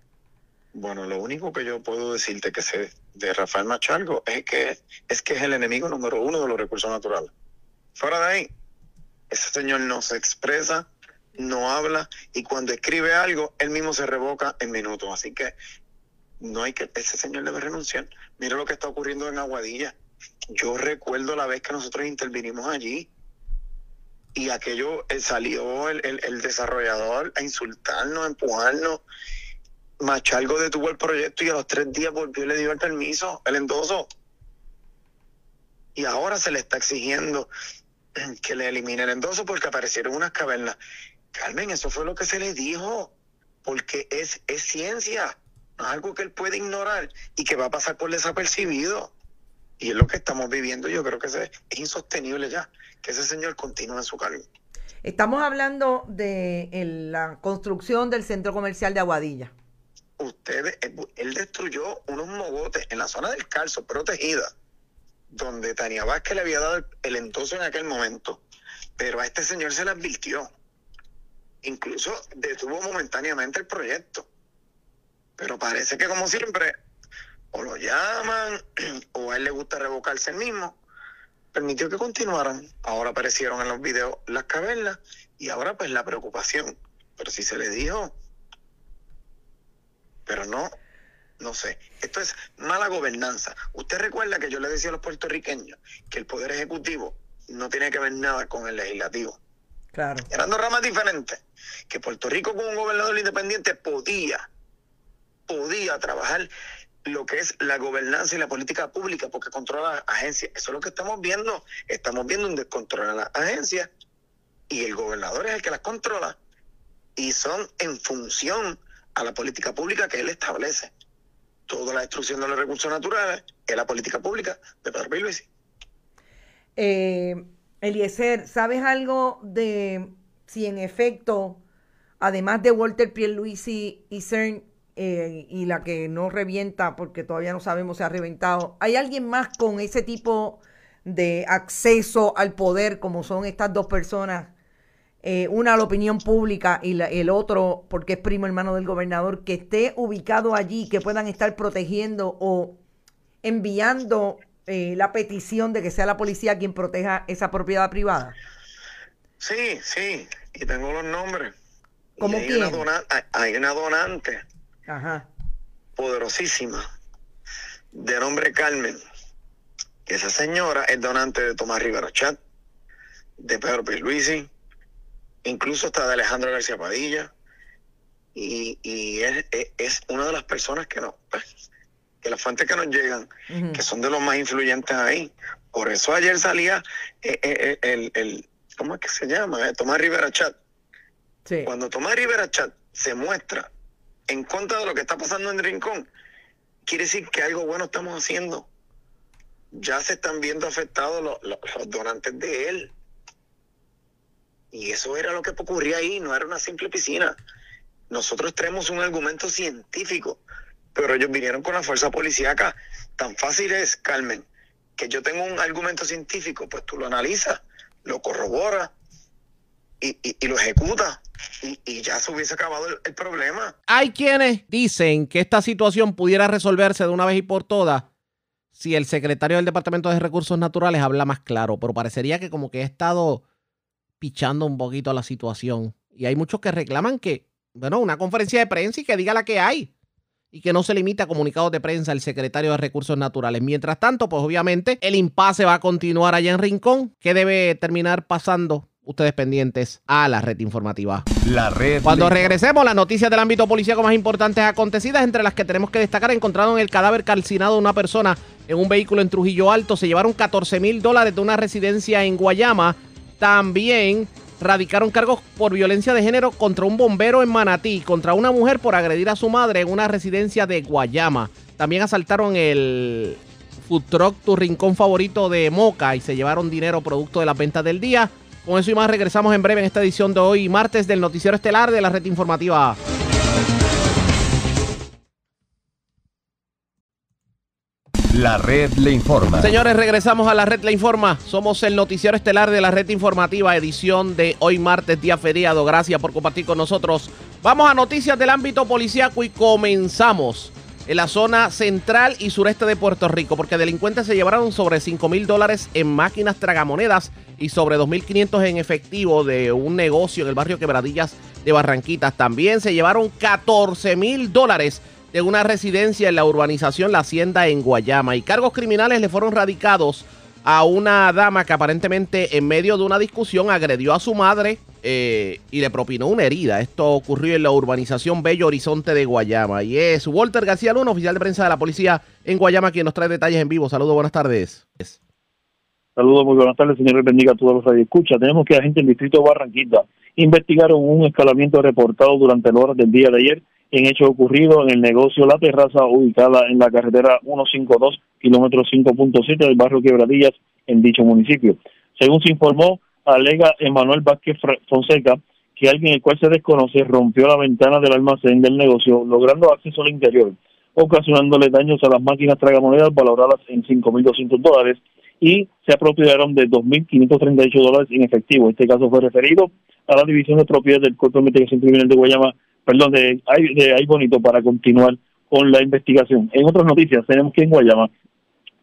Bueno, lo único que yo puedo decirte que sé de Rafael Machalgo es que es que es el enemigo número uno de los recursos naturales. Fuera de ahí, ese señor no se expresa, no habla y cuando escribe algo, él mismo se revoca en minutos. Así que no hay que, ese señor debe renunciar. Mira lo que está ocurriendo en Aguadilla. Yo recuerdo la vez que nosotros intervinimos allí y aquello eh, salió el, el desarrollador a insultarnos, a empujarnos Machalgo detuvo el proyecto y a los tres días volvió y le dio el permiso, el endoso. Y ahora se le está exigiendo que le elimine el endoso porque aparecieron unas cavernas. Carmen, eso fue lo que se le dijo, porque es, es ciencia, algo que él puede ignorar y que va a pasar por desapercibido. Y es lo que estamos viviendo, yo creo que es insostenible ya, que ese señor continúe en su cargo. Estamos hablando de la construcción del centro comercial de Aguadilla ustedes, eh, él destruyó unos mogotes en la zona del calzo protegida, donde Tania Vázquez le había dado el, entonces en aquel momento, pero a este señor se le advirtió. Incluso detuvo momentáneamente el proyecto. Pero parece que como siempre, o lo llaman, [clears throat] o a él le gusta revocarse el mismo. Permitió que continuaran. Ahora aparecieron en los videos las cavernas y ahora pues la preocupación. Pero si se le dijo pero no, no sé. Esto es mala gobernanza. Usted recuerda que yo le decía a los puertorriqueños que el Poder Ejecutivo no tiene que ver nada con el Legislativo. Claro. Eran dos ramas diferentes. Que Puerto Rico con un gobernador independiente podía, podía trabajar lo que es la gobernanza y la política pública porque controla las agencias. Eso es lo que estamos viendo. Estamos viendo un descontrol a las agencias y el gobernador es el que las controla y son en función a la política pública que él establece. Toda la destrucción de los recursos naturales es la política pública de Pedro Luis. Eh, Eliezer, ¿sabes algo de si en efecto, además de Walter Pierluisi y CERN, eh, y la que no revienta, porque todavía no sabemos si ha reventado, ¿hay alguien más con ese tipo de acceso al poder como son estas dos personas? Eh, una a la opinión pública y el otro, porque es primo hermano del gobernador, que esté ubicado allí, que puedan estar protegiendo o enviando eh, la petición de que sea la policía quien proteja esa propiedad privada? Sí, sí, y tengo los nombres. ¿Cómo hay, una hay una donante Ajá. poderosísima de nombre Carmen. Esa señora es donante de Tomás Rivera Chat, de Pedro Luisi, incluso está de Alejandro García Padilla, y, y es, es, una de las personas que no, pues, que las fuentes que nos llegan, que son de los más influyentes ahí. Por eso ayer salía eh, eh, eh, el, el, ¿cómo es que se llama? Tomás Rivera Chat. Cuando Tomás Rivera Chat se muestra en contra de lo que está pasando en Rincón, quiere decir que algo bueno estamos haciendo. Ya se están viendo afectados los, donantes de él. Y eso era lo que ocurría ahí, no era una simple piscina. Nosotros tenemos un argumento científico, pero ellos vinieron con la fuerza policíaca. Tan fácil es, Carmen, que yo tengo un argumento científico, pues tú lo analizas, lo corroboras y, lo ejecuta y, ya se hubiese acabado el, problema. Hay quienes dicen que esta situación pudiera resolverse de una vez y por todas si el secretario del Departamento de Recursos Naturales habla más claro, pero parecería que como que ha estado pichando un poquito la situación. Y hay muchos que reclaman que, bueno, una conferencia de prensa y que diga la que hay y que no se limite a comunicados de prensa el secretario de Recursos Naturales. Mientras tanto, pues obviamente el impasse va a continuar allá en Rincón. ¿Qué debe terminar pasando ustedes pendientes a la red informativa. La red. Cuando regresemos, las noticias del ámbito policíaco más importantes acontecidas, entre las que tenemos que destacar, encontraron el cadáver calcinado de una persona en un vehículo en Trujillo Alto. Se llevaron 14 mil dólares de una residencia en Guayama. También radicaron cargos por violencia de género contra un bombero en Manatí, contra una mujer por agredir a su madre en una residencia de Guayama. También asaltaron el food truck, tu rincón favorito de Moca, y se llevaron dinero producto de las ventas del día. Con eso y más regresamos en breve en esta edición de hoy, martes del Noticiero Estelar de la Red Informativa. La red le informa. Señores, regresamos a la red le informa. Somos el noticiero estelar de la red informativa, edición de hoy martes, día feriado. Gracias por compartir con nosotros. Vamos a noticias del ámbito policíaco y comenzamos en la zona central y sureste de Puerto Rico, porque delincuentes se llevaron sobre 5 mil dólares en máquinas tragamonedas y sobre 2.500 en efectivo de un negocio en el barrio Quebradillas de Barranquitas. También se llevaron 14 mil dólares de una residencia en la urbanización La Hacienda en Guayama y cargos criminales le fueron radicados a una dama que aparentemente en medio de una discusión agredió a su madre eh, y le propinó una herida. Esto ocurrió en la urbanización Bello Horizonte de Guayama. Y es Walter García Luna, oficial de prensa de la policía en Guayama, quien nos trae detalles en vivo. Saludos, buenas tardes. Saludos, muy buenas tardes, señor. Bendiga a todos los Escucha, Tenemos que agentes del distrito Barranquita investigaron un escalamiento reportado durante las horas del día de ayer en hecho ocurrido en el negocio La Terraza, ubicada en la carretera 152, kilómetro 5.7 del barrio Quebradillas, en dicho municipio. Según se informó, alega Emanuel Vázquez Fonseca que alguien el cual se desconoce rompió la ventana del almacén del negocio, logrando acceso al interior, ocasionándole daños a las máquinas tragamonedas valoradas en 5.200 dólares y se apropiaron de 2.538 dólares en efectivo. Este caso fue referido a la División de Propiedades del Cuerpo de Investigación Criminal de Guayama, perdón, de, de Bonito para continuar con la investigación. En otras noticias, tenemos que en Guayama,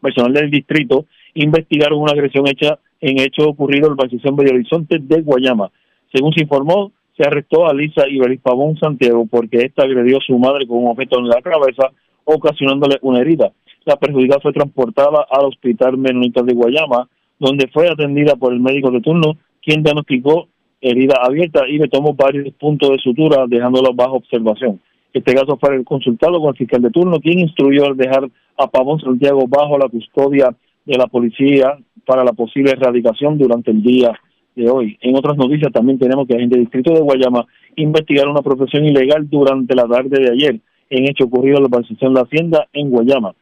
personal del distrito investigaron una agresión hecha en hecho ocurrido en la posición Bello Horizonte de Guayama. Según se informó, se arrestó a Lisa Iberis Pavón Santiago porque ésta agredió a su madre con un objeto en la cabeza, ocasionándole una herida. La perjudicada fue transportada al Hospital Menonita de Guayama, donde fue atendida por el médico de turno, quien diagnosticó herida abierta y le tomó varios puntos de sutura, dejándolo bajo observación. Este caso fue consultado con el fiscal de turno, quien instruyó dejar a Pavón Santiago bajo la custodia de la policía para la posible erradicación durante el día de hoy. En otras noticias también tenemos que el distrito de Guayama investigaron una profesión ilegal durante la tarde de ayer en hecho ocurrido en la organización La Hacienda en Guayama.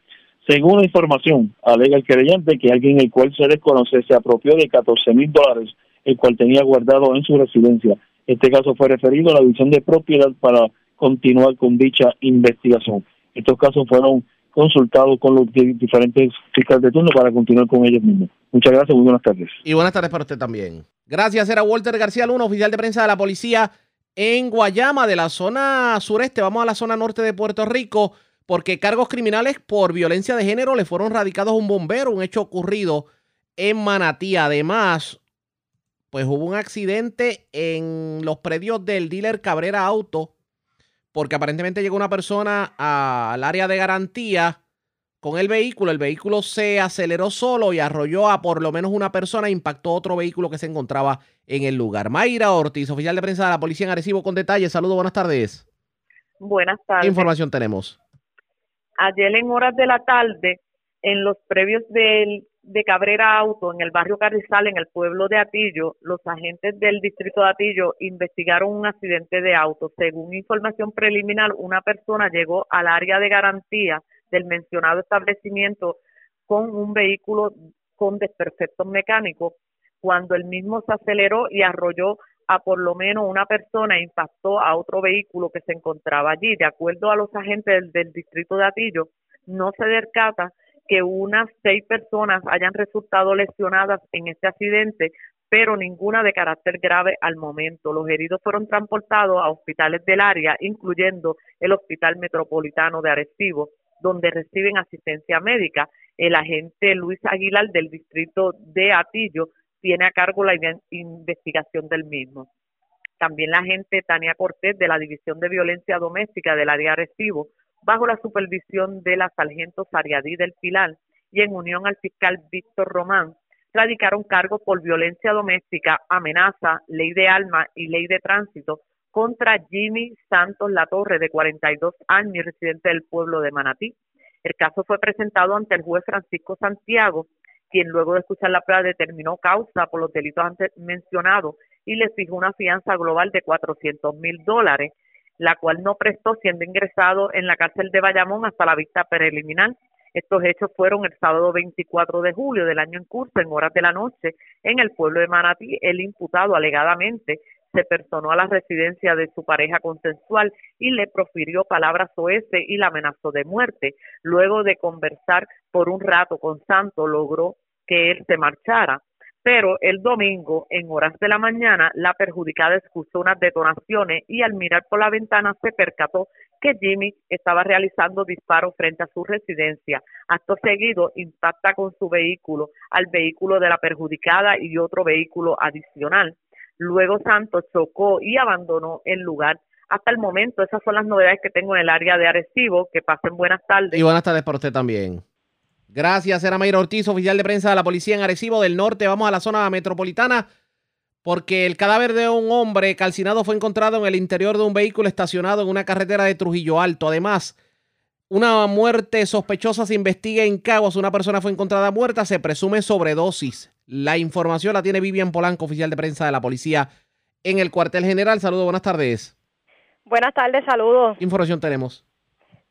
Según la información, alega el creyente que alguien el cual se desconoce se apropió de 14 mil dólares, el cual tenía guardado en su residencia. Este caso fue referido a la división de propiedad para continuar con dicha investigación. Estos casos fueron consultados con los diferentes fiscales de turno para continuar con ellos mismos. Muchas gracias, muy buenas tardes. Y buenas tardes para usted también. Gracias, era Walter García Luna, oficial de prensa de la policía en Guayama, de la zona sureste. Vamos a la zona norte de Puerto Rico porque cargos criminales por violencia de género le fueron radicados a un bombero, un hecho ocurrido en Manatí. Además, pues hubo un accidente en los predios del dealer Cabrera Auto, porque aparentemente llegó una persona al área de garantía con el vehículo. El vehículo se aceleró solo y arrolló a por lo menos una persona e impactó otro vehículo que se encontraba en el lugar. Mayra Ortiz, oficial de prensa de la Policía en Arecibo, con detalles. Saludos, buenas tardes. Buenas tardes. ¿Qué información tenemos? ayer en horas de la tarde, en los previos del, de Cabrera Auto, en el barrio Carrizal, en el pueblo de Atillo, los agentes del distrito de Atillo investigaron un accidente de auto. Según información preliminar, una persona llegó al área de garantía del mencionado establecimiento con un vehículo con desperfectos mecánicos. Cuando el mismo se aceleró y arrolló a por lo menos una persona impactó a otro vehículo que se encontraba allí. De acuerdo a los agentes del, distrito de Atillo, no se descarta que unas seis personas hayan resultado lesionadas en este accidente, pero ninguna de carácter grave al momento. Los heridos fueron transportados a hospitales del área, incluyendo el Hospital Metropolitano de Arecibo, donde reciben asistencia médica. El agente Luis Aguilar del distrito de Atillo tiene a cargo la investigación del mismo. También la agente Tania Cortés de la División de Violencia Doméstica del área Recibo, bajo la supervisión de la sargento Sariadí del Pilar y en unión al fiscal Víctor Román, radicaron cargos por violencia doméstica, amenaza, ley de alma y ley de tránsito contra Jimmy Santos Latorre, de 42 años residente del pueblo de Manatí. El caso fue presentado ante el juez Francisco Santiago quien luego de escuchar la prueba determinó causa por los delitos antes mencionados y le fijó una fianza global de 400 mil dólares, la cual no prestó siendo ingresado en la cárcel de Bayamón hasta la vista preliminar. Estos hechos fueron el sábado 24 de julio del año en curso, en horas de la noche, en el pueblo de Manatí. El imputado alegadamente se personó a la residencia de su pareja consensual y le profirió palabras oeste y la amenazó de muerte. Luego de conversar por un rato con Santo, logró que él se marchara. Pero el domingo, en horas de la mañana, la perjudicada escuchó unas detonaciones y al mirar por la ventana se percató que Jimmy estaba realizando disparos frente a su residencia. Acto seguido, impacta con su vehículo al vehículo de la perjudicada y otro vehículo adicional. Luego Santos chocó y abandonó el lugar. Hasta el momento, esas son las novedades que tengo en el área de Arecibo. Que pasen buenas tardes. Y buenas tardes para usted también. Gracias, era Mayra Ortiz, oficial de prensa de la policía en Arecibo del Norte. Vamos a la zona metropolitana porque el cadáver de un hombre calcinado fue encontrado en el interior de un vehículo estacionado en una carretera de Trujillo Alto. Además, una muerte sospechosa se investiga en Caguas. Una persona fue encontrada muerta, se presume sobredosis. La información la tiene Vivian Polanco, oficial de prensa de la policía en el cuartel general. Saludos, buenas tardes. Buenas tardes, saludos. ¿Qué información tenemos?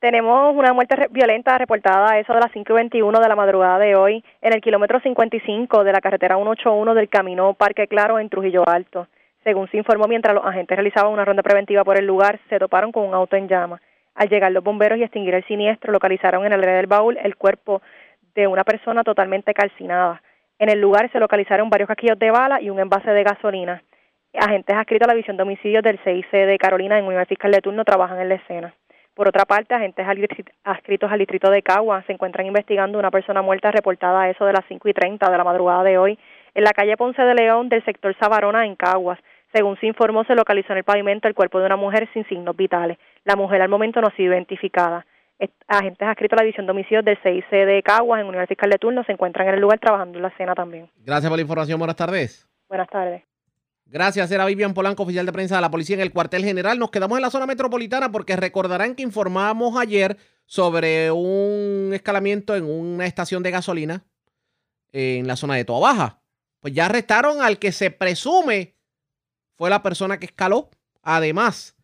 Tenemos una muerte violenta reportada a eso de las 5 y 21 de la madrugada de hoy en el kilómetro 55 de la carretera 181 del camino Parque Claro en Trujillo Alto. Según se informó, mientras los agentes realizaban una ronda preventiva por el lugar, se toparon con un auto en llama. Al llegar los bomberos y extinguir el siniestro, localizaron en el área del baúl el cuerpo de una persona totalmente calcinada. En el lugar se localizaron varios casquillos de bala y un envase de gasolina. Agentes adscritos a la División de Homicidios del CIC de Carolina en Unidad Fiscal de Turno trabajan en la escena. Por otra parte, agentes adscritos al distrito de Cagua se encuentran investigando una persona muerta reportada a eso de las 5 y 30 de la madrugada de hoy en la calle Ponce de León del sector Sabarona en Caguas. Según se informó, se localizó en el pavimento el cuerpo de una mujer sin signos vitales. La mujer al momento no ha sido identificada agentes adscritos a la división de homicidios del CIC de Caguas en Unidad Fiscal de Turno se encuentran en el lugar trabajando en la escena también. Gracias por la información. Buenas tardes. Buenas tardes. Gracias, era Vivian Polanco, oficial de prensa de la policía en el cuartel general. Nos quedamos en la zona metropolitana porque recordarán que informábamos ayer sobre un escalamiento en una estación de gasolina en la zona de Toa Baja. Pues ya arrestaron al que se presume fue la persona que escaló. Además,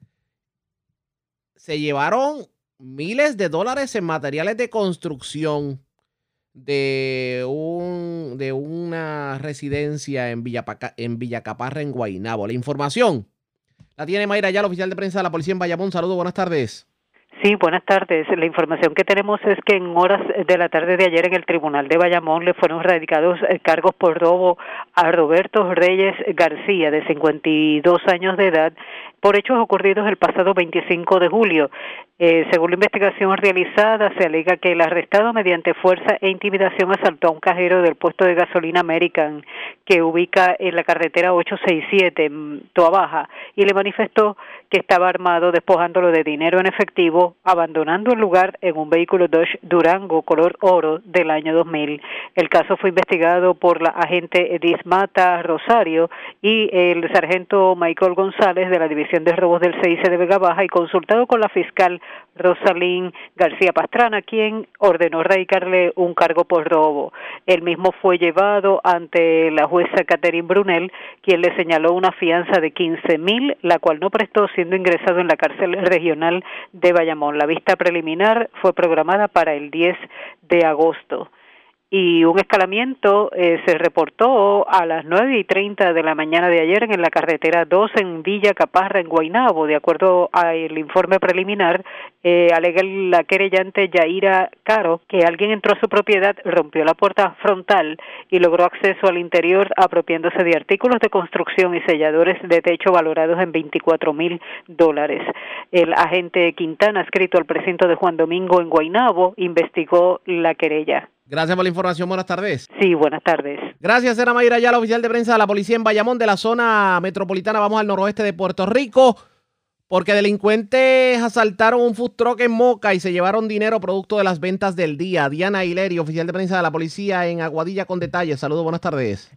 se llevaron miles de dólares en materiales de construcción de, un, de una residencia en, Villapaca, en Villacaparra, en Guaynabo. La información la tiene Mayra ya, el oficial de prensa de la policía en Bayamón. Saludos, buenas tardes. Sí, buenas tardes. La información que tenemos es que en horas de la tarde de ayer en el Tribunal de Bayamón le fueron radicados eh, cargos por robo a Roberto Reyes García, de 52 años de edad, por hechos ocurridos el pasado 25 de julio. Eh, según la investigación realizada, se alega que el arrestado mediante fuerza e intimidación asaltó a un cajero del puesto de gasolina American que ubica en la carretera 867 en Toa Baja y le manifestó que estaba armado despojándolo de dinero en efectivo, abandonando el lugar en un vehículo Dodge Durango color oro del año 2000. El caso fue investigado por la agente Edith Mata Rosario y el sargento Michael González de la División de Robos del CIC de Vega Baja y consultado con la fiscal Rosalín García Pastrana, quien ordenó radicarle un cargo por robo. El mismo fue llevado ante la jueza Catherine Brunel, quien le señaló una fianza de 15 mil, la cual no prestó siendo ingresado en la cárcel regional de Bayamón. La vista preliminar fue programada para el 10 de agosto y un escalamiento eh, se reportó a las nueve y treinta de la mañana de ayer en la carretera 2 en Villa Caparra, en Guaynabo. De acuerdo al informe preliminar, eh, alega la querellante Yaira Caro que alguien entró a su propiedad, rompió la puerta frontal y logró acceso al interior apropiándose de artículos de construcción y selladores de techo valorados en 24 mil dólares. El agente Quintana, escrito al precinto de Juan Domingo en Guaynabo, investigó la querella. Gracias por la información. Buenas tardes. Sí, buenas tardes. Gracias, era Mayra la oficial de prensa de la policía en Bayamón, de la zona metropolitana. Vamos al noroeste de Puerto Rico, porque delincuentes asaltaron un food truck en Moca y se llevaron dinero producto de las ventas del día. Diana Hileri, oficial de prensa de la policía en Aguadilla, con detalles. Saludos, buenas tardes.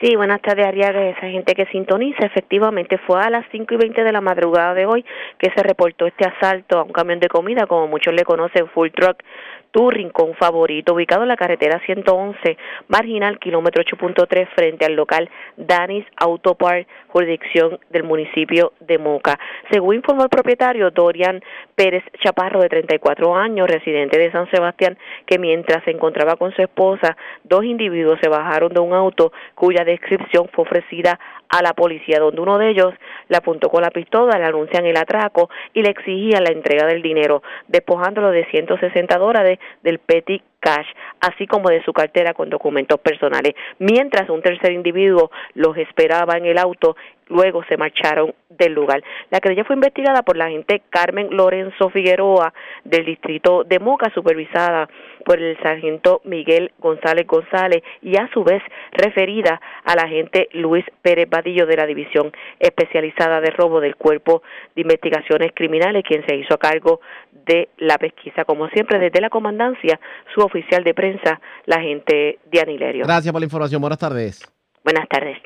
Sí, buenas tardes, Ariaga. Esa gente que sintoniza, efectivamente, fue a las 5 y 20 de la madrugada de hoy que se reportó este asalto a un camión de comida, como muchos le conocen, full truck, tu rincón favorito, ubicado en la carretera 111, marginal, kilómetro 8.3, frente al local Danis Autopart, jurisdicción del municipio de Moca. Según informó el propietario Dorian Pérez Chaparro, de 34 años, residente de San Sebastián, que mientras se encontraba con su esposa, dos individuos se bajaron de un auto cuya descripción fue ofrecida a la policía, donde uno de ellos le apuntó con la pistola, le anuncian el atraco y le exigía la entrega del dinero, despojándolo de 160 dólares del petty cash, así como de su cartera con documentos personales, mientras un tercer individuo los esperaba en el auto luego se marcharon del lugar. La querella fue investigada por la agente Carmen Lorenzo Figueroa del distrito de Moca, supervisada por el sargento Miguel González González y a su vez referida al agente Luis Pérez Badillo de la División Especializada de Robo del Cuerpo de Investigaciones Criminales, quien se hizo a cargo de la pesquisa. Como siempre, desde la comandancia, su oficial de prensa, la agente Diana Hilerio. Gracias por la información. Buenas tardes. Buenas tardes.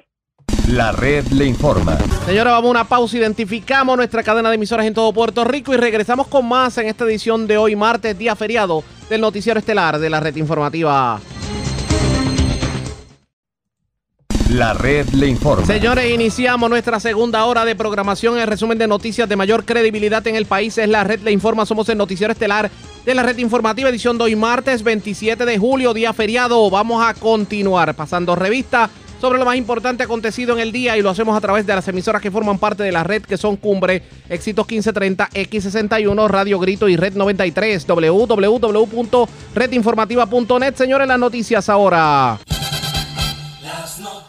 La red le informa. Señora, vamos a una pausa. Identificamos nuestra cadena de emisoras en todo Puerto Rico y regresamos con más en esta edición de hoy, martes, día feriado del Noticiero Estelar de la Red Informativa. La red le informa. Señores, iniciamos nuestra segunda hora de programación. El resumen de noticias de mayor credibilidad en el país es La red le informa. Somos el Noticiero Estelar de la red informativa, edición de hoy, martes 27 de julio, día feriado. Vamos a continuar pasando revista sobre lo más importante acontecido en el día y lo hacemos a través de las emisoras que forman parte de la red que son Cumbre, Éxitos 1530, X61, Radio Grito y Red 93, www.redinformativa.net. Señores, las noticias ahora. Las noticias.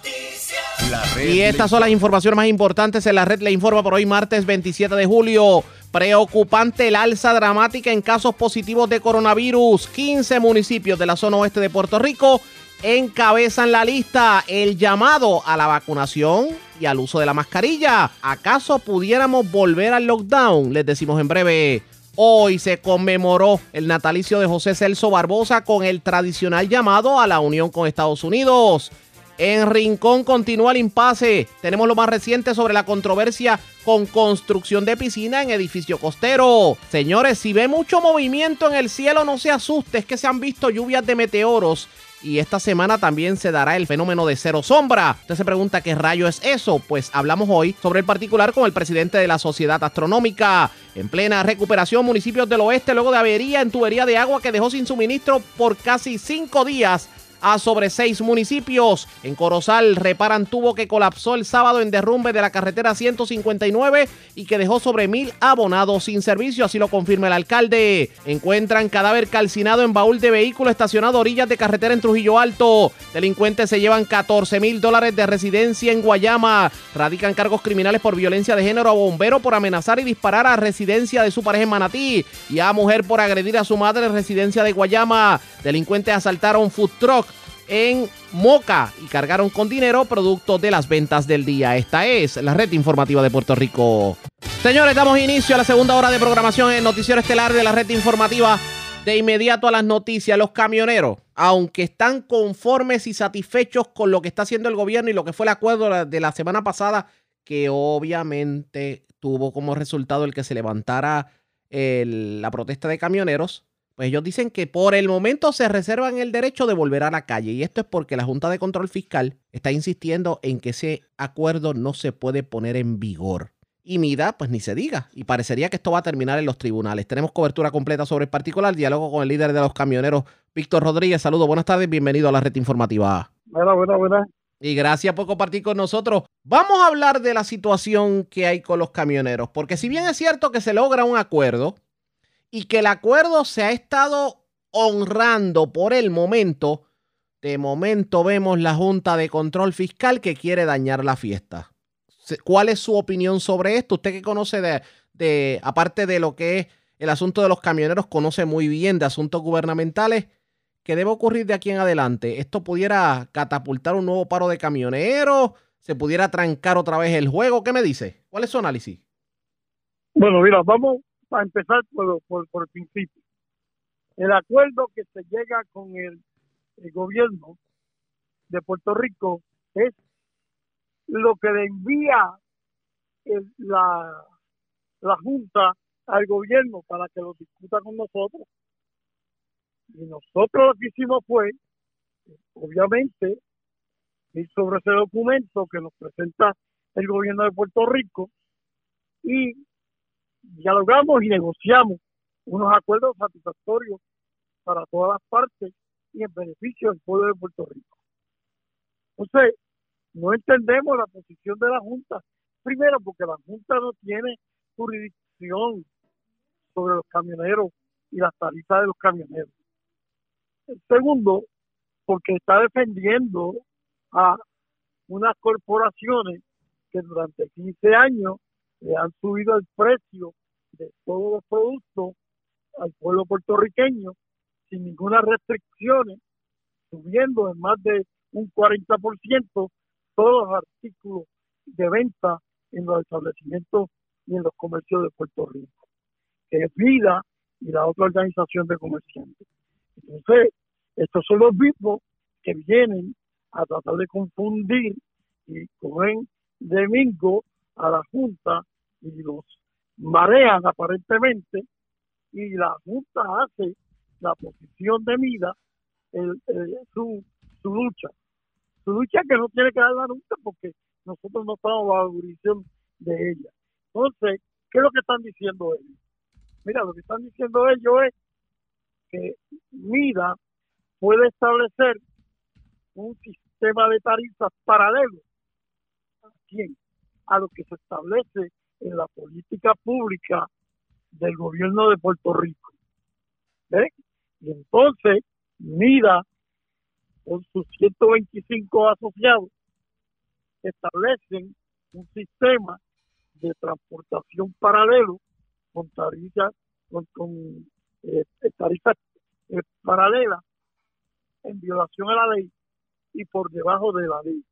Y estas son las informaciones más importantes en la red le informa por hoy martes 27 de julio. Preocupante el alza dramática en casos positivos de coronavirus. 15 municipios de la zona oeste de Puerto Rico encabezan la lista el llamado a la vacunación y al uso de la mascarilla. ¿Acaso pudiéramos volver al lockdown? Les decimos en breve. Hoy se conmemoró el natalicio de José Celso Barbosa con el tradicional llamado a la unión con Estados Unidos. En Rincón continúa el impasse. Tenemos lo más reciente sobre la controversia con construcción de piscina en edificio costero. Señores, si ve mucho movimiento en el cielo, no se asuste, es que se han visto lluvias de meteoros y esta semana también se dará el fenómeno de cero sombra. Usted se pregunta qué rayo es eso. Pues hablamos hoy sobre el particular con el presidente de la Sociedad Astronómica. En plena recuperación, municipios del oeste luego de avería en tubería de agua que dejó sin suministro por casi cinco días a sobre seis municipios. En Corozal reparan tubo que colapsó el sábado en derrumbe de la carretera 159 y que dejó sobre mil abonados sin servicio, así lo confirma el alcalde. Encuentran cadáver calcinado en baúl de vehículo estacionado a orillas de carretera en Trujillo Alto. Delincuentes se llevan 14 mil dólares de residencia en Guayama. Radican cargos criminales por violencia de género a bombero por amenazar y disparar a residencia de su pareja en Manatí y a mujer por agredir a su madre en residencia de Guayama. Delincuentes asaltaron food truck en Moca y cargaron con dinero producto de las ventas del día. Esta es la red informativa de Puerto Rico. Señores, damos inicio a la segunda hora de programación en Noticiero Estelar de la red informativa. De inmediato a las noticias, los camioneros, aunque están conformes y satisfechos con lo que está haciendo el gobierno y lo que fue el acuerdo de la semana pasada, que obviamente tuvo como resultado el que se levantara la protesta de camioneros, pues ellos dicen que por el momento se reservan el derecho de volver a la calle. Y esto es porque la Junta de Control Fiscal está insistiendo en que ese acuerdo no se puede poner en vigor. Y MIDA, pues ni se diga. Y parecería que esto va a terminar en los tribunales. Tenemos cobertura completa sobre el particular. Diálogo con el líder de los camioneros, Víctor Rodríguez. Saludos, buenas tardes, bienvenido a la red informativa. Buenas, buenas, buenas. Y gracias por compartir con nosotros. Vamos a hablar de la situación que hay con los camioneros. Porque si bien es cierto que se logra un acuerdo, y que el acuerdo se ha estado honrando por el momento, de momento vemos la Junta de Control Fiscal que quiere dañar la fiesta. ¿Cuál es su opinión sobre esto? Usted que conoce de, aparte de lo que es el asunto de los camioneros, conoce muy bien de asuntos gubernamentales. ¿Qué debe ocurrir de aquí en adelante? ¿Esto pudiera catapultar un nuevo paro de camioneros? ¿Se pudiera trancar otra vez el juego? ¿Qué me dice? ¿Cuál es su análisis? Bueno, mira, vamos, a empezar por, por, el principio. El acuerdo que se llega con el, gobierno de Puerto Rico es lo que le envía la, la Junta al gobierno para que lo discuta con nosotros. Y nosotros lo que hicimos fue, obviamente, ir sobre ese documento que nos presenta el gobierno de Puerto Rico y dialogamos y negociamos unos acuerdos satisfactorios para todas las partes y en beneficio del pueblo de Puerto Rico. Entonces, no entendemos la posición de la Junta. Primero, porque la Junta no tiene jurisdicción sobre los camioneros y las tarifas de los camioneros. Segundo, porque está defendiendo a unas corporaciones que durante 15 años le han subido el precio de todos los productos al pueblo puertorriqueño sin ninguna restricciones, subiendo en más de un 40% todos los artículos de venta en los establecimientos y en los comercios de Puerto Rico, que es Vida y la otra organización de comerciantes. Entonces, estos son los mismos que vienen a tratar de confundir y cogen de mingo a la Junta y los marean aparentemente y la Junta hace la posición de mida el, su, su lucha. Su lucha que no tiene que darla nunca porque nosotros no estamos bajo jurisdicción de ella. Entonces, ¿qué es lo que están diciendo ellos? Mira, lo que están diciendo ellos es que MIDA puede establecer un sistema de tarifas paralelo. ¿A quién? A lo que se establece en la política pública del gobierno de Puerto Rico. Y entonces, mira, con sus 125 asociados, establecen un sistema de transportación paralelo con tarifas con, eh, tarifas eh, paralelas en violación a la ley y por debajo de la ley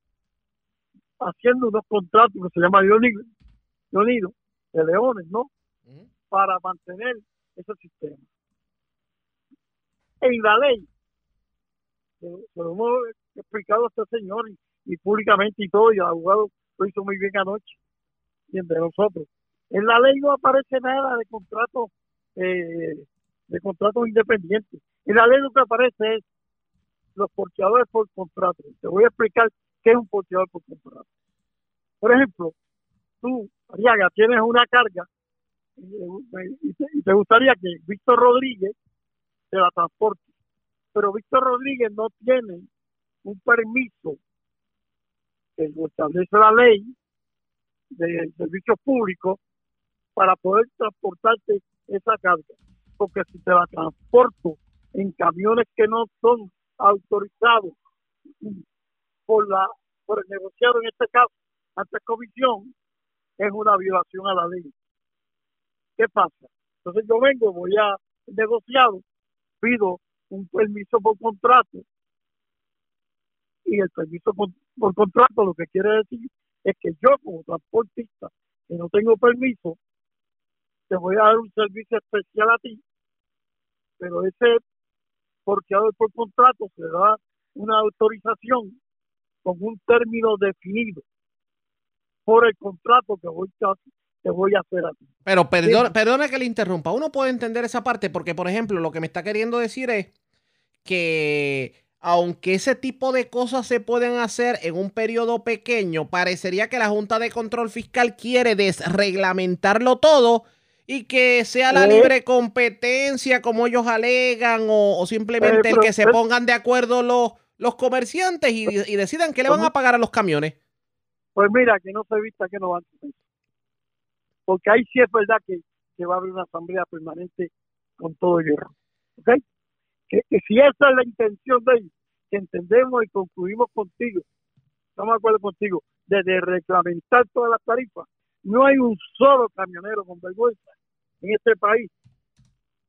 haciendo unos contratos que se llama Unido de Leones, ¿no? Para mantener ese sistema. En la ley, se, lo hemos explicado a este señor y, públicamente y todo, y el abogado lo hizo muy bien anoche, y entre nosotros. En la ley no aparece nada de contratos eh, de contratos independientes. En la ley lo que aparece es los porteadores por contrato. Te voy a explicar qué es un porteador por contrato. Por ejemplo, tú, Ariaga, tienes una carga y te, y te gustaría que Víctor Rodríguez te la transporte. Pero Víctor Rodríguez no tiene un permiso que establece la ley de servicios públicos para poder transportarte esa carga. Porque si te la transporto en camiones que no son autorizados por la por el negociado en este caso ante comisión es una violación a la ley. ¿Qué pasa? Entonces yo vengo, voy a negociado, pido un permiso por contrato y el permiso por, contrato lo que quiere decir es que yo como transportista que no tengo permiso te voy a dar un servicio especial a ti pero ese porteador por contrato se da una autorización con un término definido por el contrato que voy a, voy a hacer a ti. Pero perdone que le interrumpa. Uno puede entender esa parte porque, por ejemplo, lo que me está queriendo decir es que aunque ese tipo de cosas se pueden hacer en un periodo pequeño, parecería que la Junta de Control Fiscal quiere desreglamentarlo todo y que sea la Eh. libre competencia como ellos alegan o, o simplemente Eh, el que se pongan de acuerdo los, los comerciantes y, y decidan que le van a pagar a los camiones. Pues mira, que no se vista que no van. Porque ahí sí es verdad que, que va a haber una asamblea permanente con todo hierro. ¿Ok? Que, que si esa es la intención de ellos, que entendemos y concluimos contigo, estamos de acuerdo contigo, de, de reglamentar todas las tarifas, no hay un solo camionero con vergüenza en este país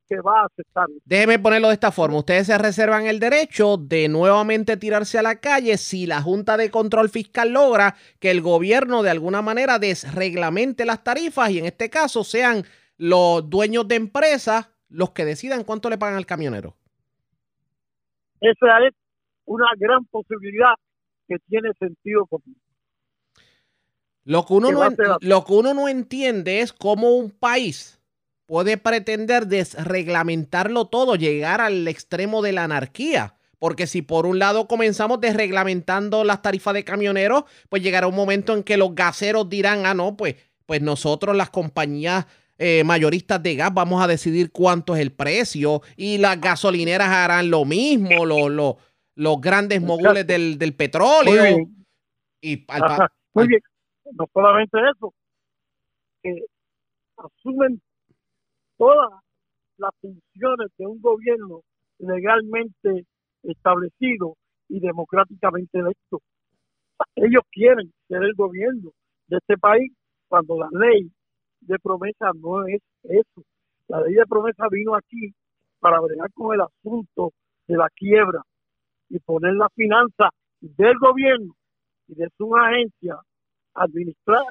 que va a aceptarlo. Déjeme ponerlo de esta forma. Ustedes se reservan el derecho de nuevamente tirarse a la calle si la Junta de Control Fiscal logra que el gobierno de alguna manera desreglamente las tarifas y en este caso sean los dueños de empresas los que decidan cuánto le pagan al camionero. Esa es una gran posibilidad que tiene sentido común. Lo que uno, no, lo que uno no entiende es cómo un país puede pretender desreglamentarlo todo, llegar al extremo de la anarquía. Porque si por un lado comenzamos desreglamentando las tarifas de camioneros, pues llegará un momento en que los gaseros dirán, ah, no, pues, pues nosotros las compañías eh, mayoristas de gas vamos a decidir cuánto es el precio y las gasolineras harán lo mismo, los, los, los grandes mogules del, del Muy petróleo. bien. Y al pa- Ajá, Muy bien. No solamente eso, que asumen todas las funciones de un gobierno legalmente establecido y democráticamente electo. Ellos quieren ser el gobierno de este país cuando la ley de promesa no es eso. La ley de promesa vino aquí para bregar con el asunto de la quiebra y poner la finanza del gobierno y de su agencia administrar,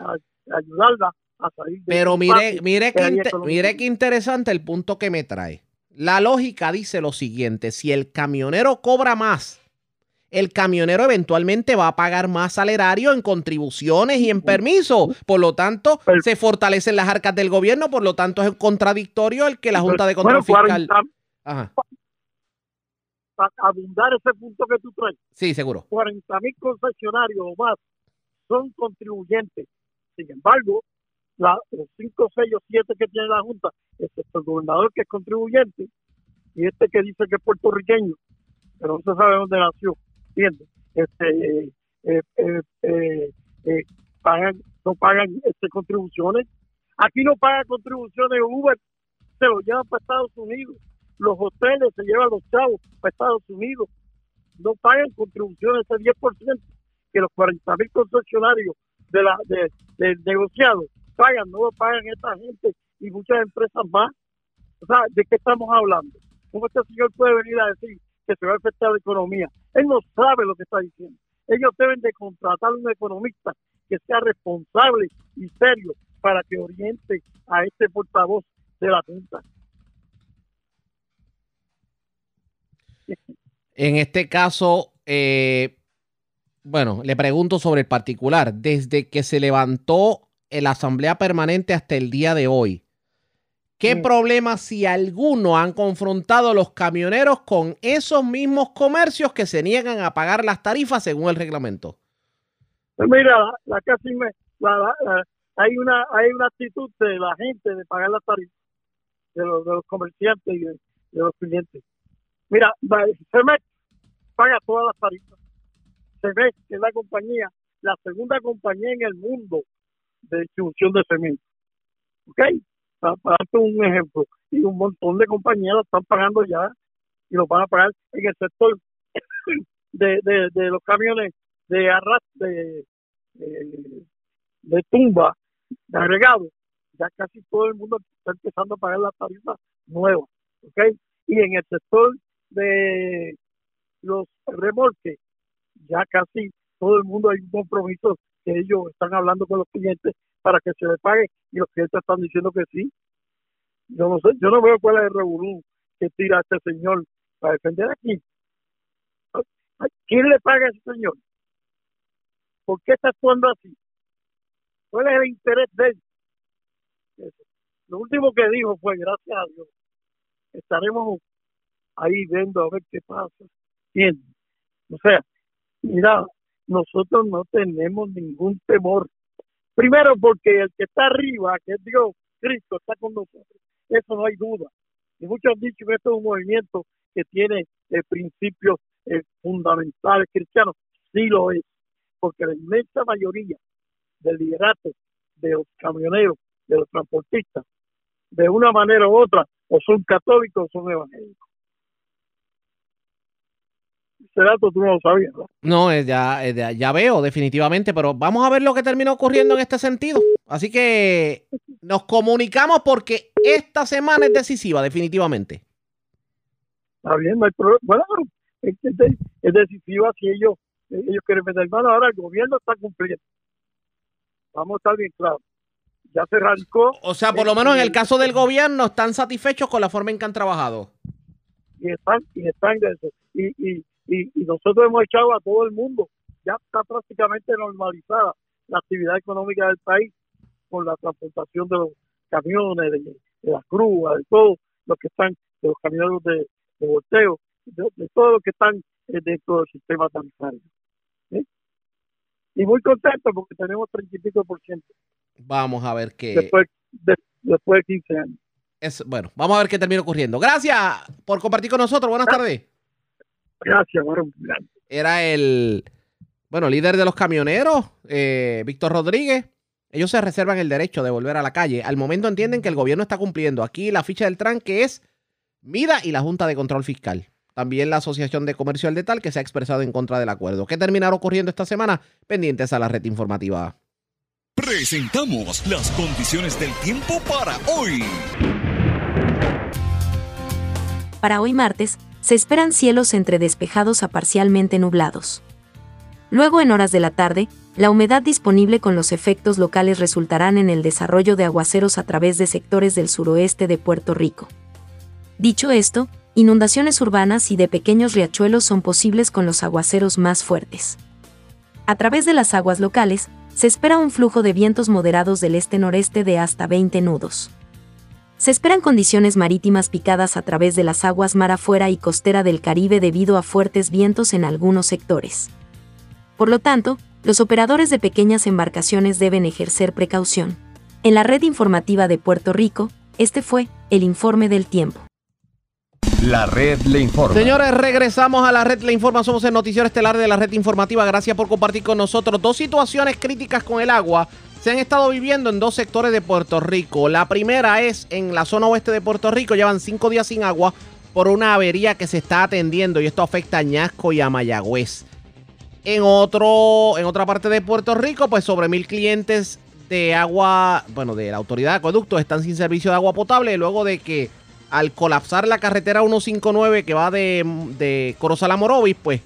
ayudarla a salir de Pero mire, mire, que mire qué interesante el punto que me trae. La lógica dice lo siguiente, si el camionero cobra más, el camionero eventualmente va a pagar más salario en contribuciones y en permiso. Por lo tanto, se fortalecen las arcas del gobierno, por lo tanto es contradictorio el que la Junta de Control Bueno, Fiscal... 40 Ajá, para abundar ese punto que tú traes, sí, seguro. 40 mil concesionarios o más son contribuyentes. Sin embargo, la- los 5, 6 o 7 que tiene la Junta, excepto el gobernador que es contribuyente, y este que dice que es puertorriqueño, pero no se sabe dónde nació, ¿entiendes? Este, eh, eh, eh, eh, pagan, no pagan este, contribuciones. Aquí no pagan contribuciones Uber, se lo llevan para Estados Unidos. Los hoteles se llevan los chavos para Estados Unidos. No pagan contribuciones ese 10% que los 40 mil concesionarios de la, de, del negociado pagan, no lo pagan esta gente y muchas empresas más. O sea, ¿de qué estamos hablando? ¿Cómo este señor puede venir a decir que se va a afectar la economía? Él no sabe lo que está diciendo. Ellos deben de contratar un economista que sea responsable y serio para que oriente a este portavoz de la Junta. En este caso, eh, bueno, le pregunto sobre el particular. Desde que se levantó la Asamblea Permanente hasta el día de hoy, ¿Qué problema, si alguno, han confrontado los camioneros con esos mismos comercios que se niegan a pagar las tarifas según el reglamento? Pues mira, la, casi me, hay una hay una actitud de la gente de pagar las tarifas de los, de los comerciantes y de, los clientes. Mira, CEMEX paga todas las tarifas. CEMEX es la compañía, la segunda compañía en el mundo de distribución de cemento. ¿Ok? para darte un ejemplo, y un montón de compañías lo están pagando ya y lo van a pagar en el sector [coughs] de, de, los camiones de arrastre, de, de, tumba, de agregado. Ya casi todo el mundo está empezando a pagar las tarifas nuevas, ¿ok? Y en el sector de los remolques, ya casi todo el mundo hay un compromiso que ellos están hablando con los clientes para que se le pague y los clientes están diciendo que sí. Yo no sé, yo no veo cuál es el revolú que tira este señor para defender aquí. ¿Quién le paga a ese señor? ¿Por qué está actuando así? ¿Cuál es el interés de él? Lo último que dijo fue, gracias a Dios, estaremos ahí viendo a ver qué pasa. Bien. O sea, mira, nosotros no tenemos ningún temor Primero porque el que está arriba, que es Dios, Cristo, está con nosotros. Eso no hay duda. Y muchos han dicho que esto es un movimiento que tiene eh, principios eh, fundamentales cristianos. Sí lo es. Porque la inmensa mayoría del liderato de los camioneros, de los transportistas, de una manera u otra, o son católicos o son evangélicos ese dato tú no lo sabías, ¿no? No, ya, ya veo, definitivamente, pero vamos a ver lo que terminó ocurriendo en este sentido. Así que nos comunicamos porque esta semana es decisiva, definitivamente. Está bien, no hay problema. Bueno, es, es decisiva si ellos, ellos quieren vender mano. Ahora el gobierno está cumpliendo. Vamos a estar bien claros. Ya se radicó. O sea, por lo menos en el caso del gobierno, están satisfechos con la forma en que han trabajado. Y están, y están eso. Y, y, y, nosotros hemos echado a todo el mundo. Ya está prácticamente normalizada la actividad económica del país con la transportación de los camiones, de, las grúas, de todos los que están, de los camioneros de, de volteo, de, todos los que están eh, dentro del sistema sanitario. Y muy contento porque tenemos 30 y pico por ciento. Vamos a ver qué. Después de, después de 15 años. Es, bueno, vamos a ver qué termina ocurriendo. Gracias por compartir con nosotros. Buenas tardes. Gracias, Era el, bueno, líder de los camioneros, eh, Víctor Rodríguez. Ellos se reservan el derecho de volver a la calle. Al momento entienden que el gobierno está cumpliendo. Aquí la ficha del TRAN que es MIDA y la Junta de Control Fiscal. También la Asociación de Comercio al Detal que se ha expresado en contra del acuerdo. ¿Qué terminará ocurriendo esta semana? Pendientes a la red informativa. Presentamos las condiciones del tiempo para hoy. Para hoy martes, se esperan cielos entre despejados a parcialmente nublados. Luego, en horas de la tarde, la humedad disponible con los efectos locales resultarán en el desarrollo de aguaceros a través de sectores del suroeste de Puerto Rico. Dicho esto, inundaciones urbanas y de pequeños riachuelos son posibles con los aguaceros más fuertes. A través de las aguas locales, se espera un flujo de vientos moderados del este-noreste de hasta 20 nudos. Se esperan condiciones marítimas picadas a través de las aguas mar afuera y costera del Caribe debido a fuertes vientos en algunos sectores. Por lo tanto, los operadores de pequeñas embarcaciones deben ejercer precaución. En la red informativa de Puerto Rico, este fue el informe del tiempo. La red le informa. Señores, regresamos a la red le informa. Somos el noticiero estelar de la red informativa. Gracias por compartir con nosotros dos situaciones críticas con el agua se han estado viviendo en dos sectores de Puerto Rico. La primera es en la zona oeste de Puerto Rico, llevan cinco días sin agua por una avería que se está atendiendo y esto afecta a Ñasco y a Mayagüez. En, otro, en otra parte de Puerto Rico, pues sobre mil clientes de agua, bueno, de la autoridad de acueductos están sin servicio de agua potable luego de que al colapsar la carretera 159 que va de, de Corozal a Morovis, pues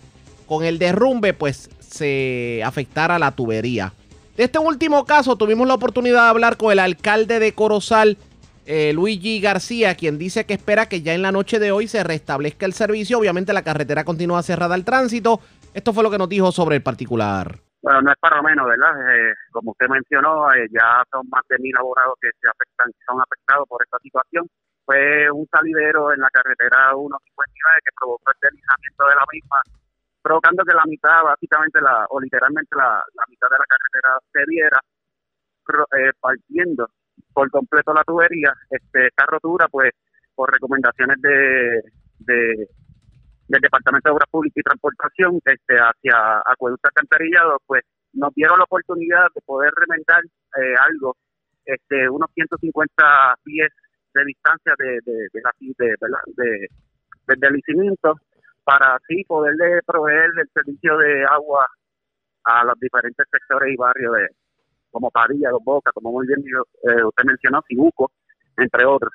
con el derrumbe, pues se afectara la tubería. De este último caso tuvimos la oportunidad de hablar con el alcalde de Corozal, eh, Luigi García, quien dice que espera que ya en la noche de hoy se restablezca el servicio. Obviamente la carretera continúa cerrada al tránsito. Esto fue lo que nos dijo sobre el particular. Bueno, no es para menos, ¿verdad? Eh, como usted mencionó, eh, ya son más de mil abogados que se afectan, son afectados por esta situación. Fue un salidero en la carretera 159 que provocó el deslizamiento de la misma, provocando que la mitad, básicamente, la, o literalmente la, mitad de la carretera se viera, eh, partiendo por completo la tubería. Este, esta rotura, pues, por recomendaciones de, de del Departamento de Obras Públicas y Transportación este, hacia Acueducto Alcantarillado, pues nos dieron la oportunidad de poder remendar eh, algo, este, unos 150 pies de distancia de, de, de, la, de, de, para así poderle proveer el servicio de agua a los diferentes sectores y barrios de como Padilla, Dos Bocas, como muy bien eh, usted mencionó, Cibuco, entre otros.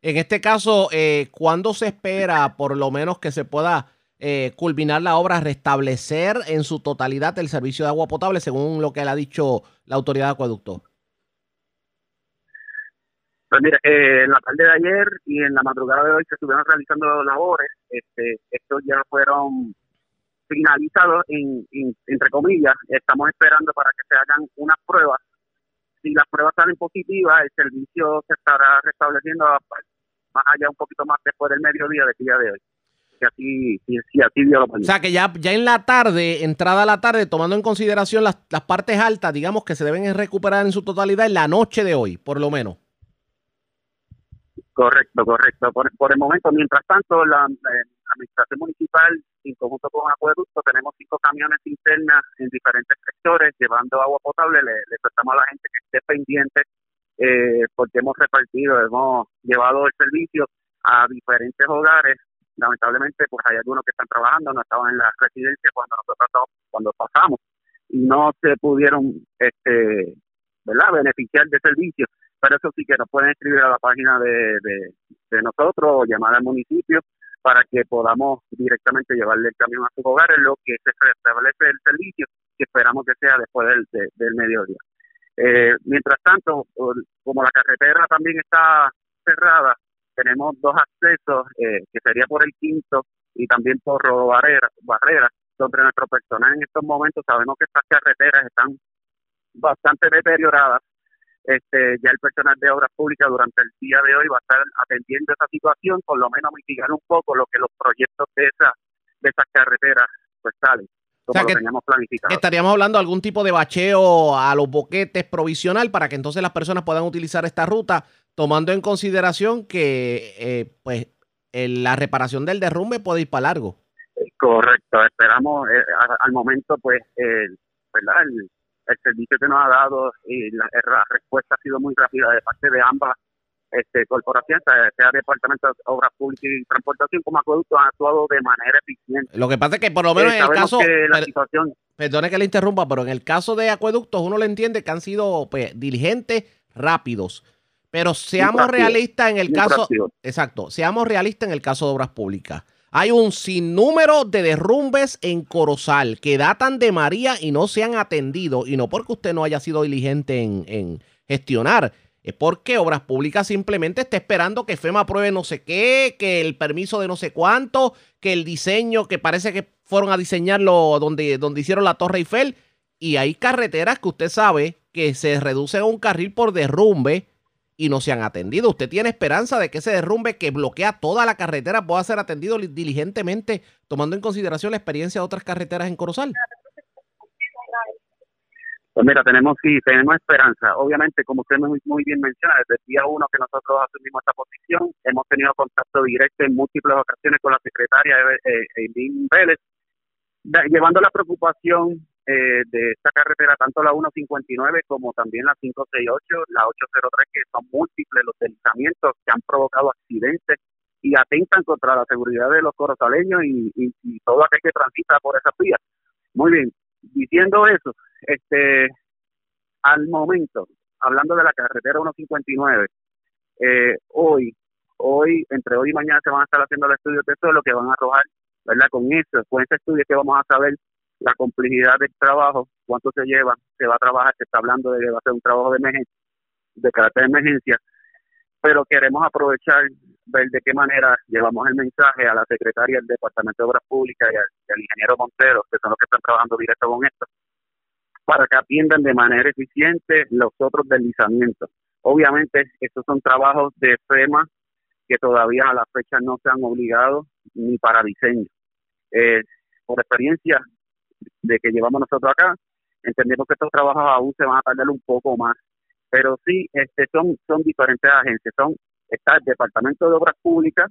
En este caso, eh, ¿cuándo se espera por lo menos que se pueda eh, culminar la obra, restablecer en su totalidad el servicio de agua potable, según lo que le ha dicho la autoridad de acueducto? Pues mira, eh, en la tarde de ayer y en la madrugada de hoy se estuvieron realizando labores. Este, estos ya fueron finalizados, en, entre comillas. Estamos esperando para que se hagan unas pruebas. Si las pruebas salen positivas, el servicio se estará restableciendo más allá un poquito más después del mediodía del día de hoy. Que así, si, así dio O sea, que ya, ya en la tarde, entrada a la tarde, tomando en consideración las, las partes altas, digamos que se deben recuperar en su totalidad en la noche de hoy, por lo menos. Correcto, correcto. Por, el momento, mientras tanto, la, administración municipal, en conjunto con Acueducto, tenemos cinco camiones internas en diferentes sectores llevando agua potable. Le, le a la gente que esté pendiente eh, porque hemos repartido, hemos llevado el servicio a diferentes hogares. Lamentablemente, pues hay algunos que están trabajando, no estaban en la residencia cuando nosotros cuando pasamos y no se pudieron, este, ¿verdad?, beneficiar de servicio. Pero eso sí que nos pueden escribir a la página de, de, nosotros o llamar al municipio para que podamos directamente llevarle el camión a sus hogares, lo que se restablece el servicio, que esperamos que sea después del, mediodía. Eh, mientras tanto, como la carretera también está cerrada, tenemos dos accesos, eh, que sería por el quinto y también por barreras, barreras, donde nuestro personal en estos momentos sabemos que estas carreteras están bastante deterioradas. Este, ya el personal de obras públicas durante el día de hoy va a estar atendiendo esa situación, por lo menos mitigar un poco lo que los proyectos de esa de esas carreteras pues salen como que, teníamos planificado. Estaríamos hablando de algún tipo de bacheo a los boquetes provisional para que entonces las personas puedan utilizar esta ruta, tomando en consideración que eh, pues la reparación del derrumbe puede ir para largo. Correcto, esperamos eh, al momento pues ¿verdad? El, servicio que nos ha dado y la, la respuesta ha sido muy rápida de parte de ambas este, corporación, sea, Departamento de Obras Públicas y Transportación como acueducto, han actuado de manera eficiente. Lo que pasa es que por lo menos eh, en el caso... Perdone que le interrumpa, pero en el caso de acueductos uno le entiende que han sido pues, diligentes, rápidos. Pero seamos realistas en el caso... Exacto, seamos realistas en el caso de obras públicas. Hay un sinnúmero de derrumbes en Corozal que datan de María y no se han atendido. Y no porque usted no haya sido diligente en, en gestionar, es porque Obras Públicas simplemente está esperando que FEMA apruebe no sé qué, que el permiso de no sé cuánto, que el diseño, que parece que fueron a diseñarlo donde, donde hicieron la Torre Eiffel. Y hay carreteras que usted sabe que se reducen a un carril por derrumbe y no se han atendido. ¿Usted tiene esperanza de que ese derrumbe que bloquea toda la carretera pueda ser atendido diligentemente, tomando en consideración la experiencia de otras carreteras en Corozal? Pues mira, tenemos sí, tenemos esperanza. Obviamente, como usted muy, muy bien menciona, desde el día uno que nosotros asumimos esta posición, hemos tenido contacto directo en múltiples ocasiones con la secretaria eh, Eileen Vélez, llevando la preocupación eh, de esta carretera, tanto la 159 como también la 568, la 803, que son múltiples los deslizamientos que han provocado accidentes y atentan contra la seguridad de los corozaleños y, y, y todo aquel que transita por esas vías. Muy bien, diciendo eso, este, al momento, hablando de la carretera 159, eh, hoy, hoy, entre hoy y mañana se van a estar haciendo los estudios de suelo que van a arrojar, ¿verdad? Con eso, con ese estudio que vamos a saber la complejidad del trabajo, cuánto se lleva, se va a trabajar, se está hablando de que va a ser un trabajo de emergencia, de carácter de emergencia, pero queremos aprovechar, ver de qué manera llevamos el mensaje a la secretaria del Departamento de Obras Públicas y al, ingeniero Montero, que son los que están trabajando directo con esto, para que atiendan de manera eficiente los otros deslizamientos. Obviamente, estos son trabajos de FEMA que todavía a la fecha no se han obligado ni para diseño. Eh, por experiencia de que llevamos nosotros acá, entendemos que estos trabajos aún se van a tardar un poco más. Pero sí, este, son, son diferentes agencias. Son, está el Departamento de Obras Públicas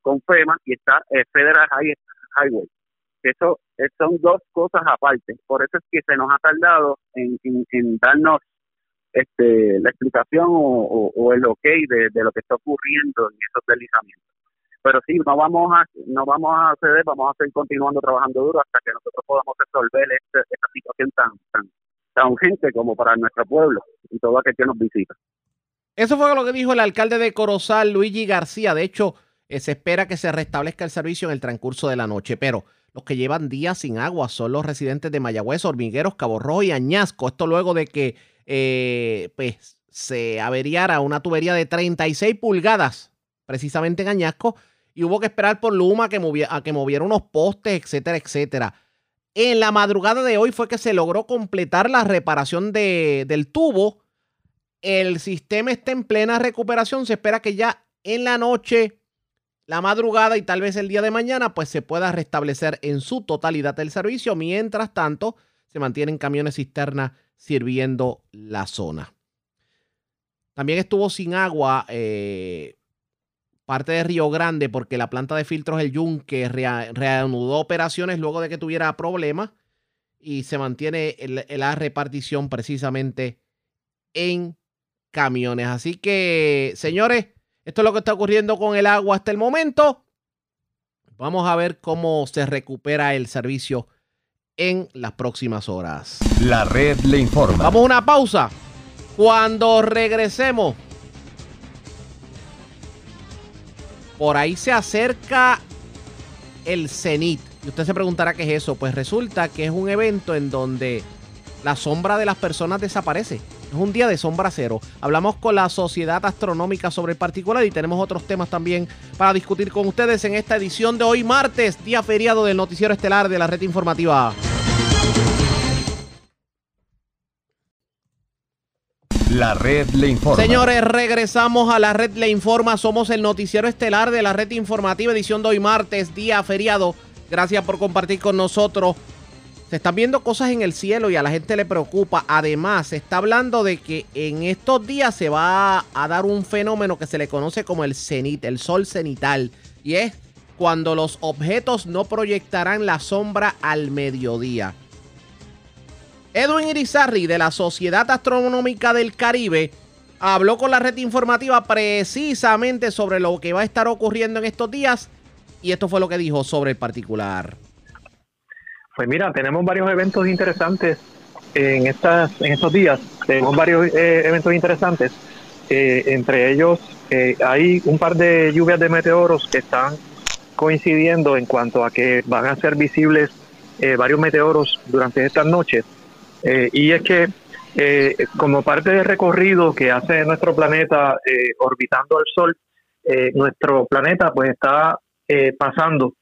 con FEMA y está el Federal Highway. Eso eh, son dos cosas aparte. Por eso es que se nos ha tardado en, en, darnos este, la explicación o, el ok de, de, lo que está ocurriendo en esos deslizamientos. Pero sí, no vamos a no vamos a ceder, vamos a seguir continuando trabajando duro hasta que nosotros podamos resolver este, esta situación tan, tan, tan urgente como para nuestro pueblo y todo aquel que nos visita. Eso fue lo que dijo el alcalde de Corozal, Luigi García. De hecho, eh, se espera que se restablezca el servicio en el transcurso de la noche, pero los que llevan días sin agua son los residentes de Mayagüez, Hormigueros, Cabo Rojo y Añasco. Esto luego de que eh, pues, se averiara una tubería de 36 pulgadas, precisamente en Añasco, y hubo que esperar por Luma que a que moviera unos postes, etcétera, etcétera. En la madrugada de hoy fue que se logró completar la reparación de, del tubo. El sistema está en plena recuperación. Se espera que ya en la noche la madrugada y tal vez el día de mañana, pues se pueda restablecer en su totalidad el servicio. Mientras tanto, se mantienen camiones cisterna sirviendo la zona. También estuvo sin agua eh, parte de Río Grande porque la planta de filtros El Yunque reanudó operaciones luego de que tuviera problemas y se mantiene la repartición precisamente en camiones. Así que, señores, esto es lo que está ocurriendo con el agua hasta el momento. Vamos a ver cómo se recupera el servicio en las próximas horas. La red le informa. Vamos a una pausa. Cuando regresemos, por ahí se acerca el cenit. Y usted se preguntará qué es eso. Pues resulta que es un evento en donde la sombra de las personas desaparece. Es un día de sombra cero. Hablamos con la Sociedad Astronómica sobre el particular y tenemos otros temas también para discutir con ustedes en esta edición de hoy martes, día feriado del noticiero estelar de la red informativa. La red le informa. Señores, regresamos a la red le informa. Somos el noticiero estelar de la red informativa, edición de hoy martes, día feriado. Gracias por compartir con nosotros. Se están viendo cosas en el cielo y a la gente le preocupa. Además, se está hablando de que en estos días se va a dar un fenómeno que se le conoce como el cenit, el sol cenital. Y es cuando los objetos no proyectarán la sombra al mediodía. Edwin Irizarri de la Sociedad Astronómica del Caribe habló con la red informativa precisamente sobre lo que va a estar ocurriendo en estos días y esto fue lo que dijo sobre el particular. Pues mira, tenemos varios eventos interesantes en estas en estos días. Tenemos varios eh, eventos interesantes. Eh, entre ellos eh, hay un par de lluvias de meteoros que están coincidiendo en cuanto a que van a ser visibles varios meteoros durante estas noches. Y es que como parte del recorrido que hace nuestro planeta orbitando al Sol, nuestro planeta pues está pasando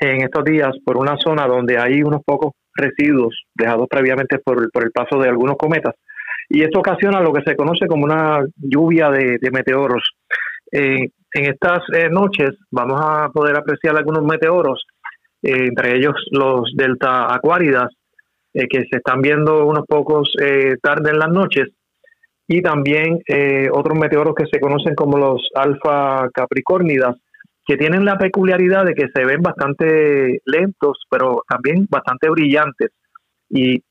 en estos días por una zona donde hay unos pocos residuos dejados previamente por, el paso de algunos cometas. Y esto ocasiona lo que se conoce como una lluvia de, meteoros. en estas eh, noches vamos a poder apreciar algunos meteoros, eh, entre ellos los delta acuáridas, eh, que se están viendo unos pocos tarde en las noches, y también otros meteoros que se conocen como los alfa capricornidas, que tienen la peculiaridad de que se ven bastante lentos, pero también bastante brillantes. Y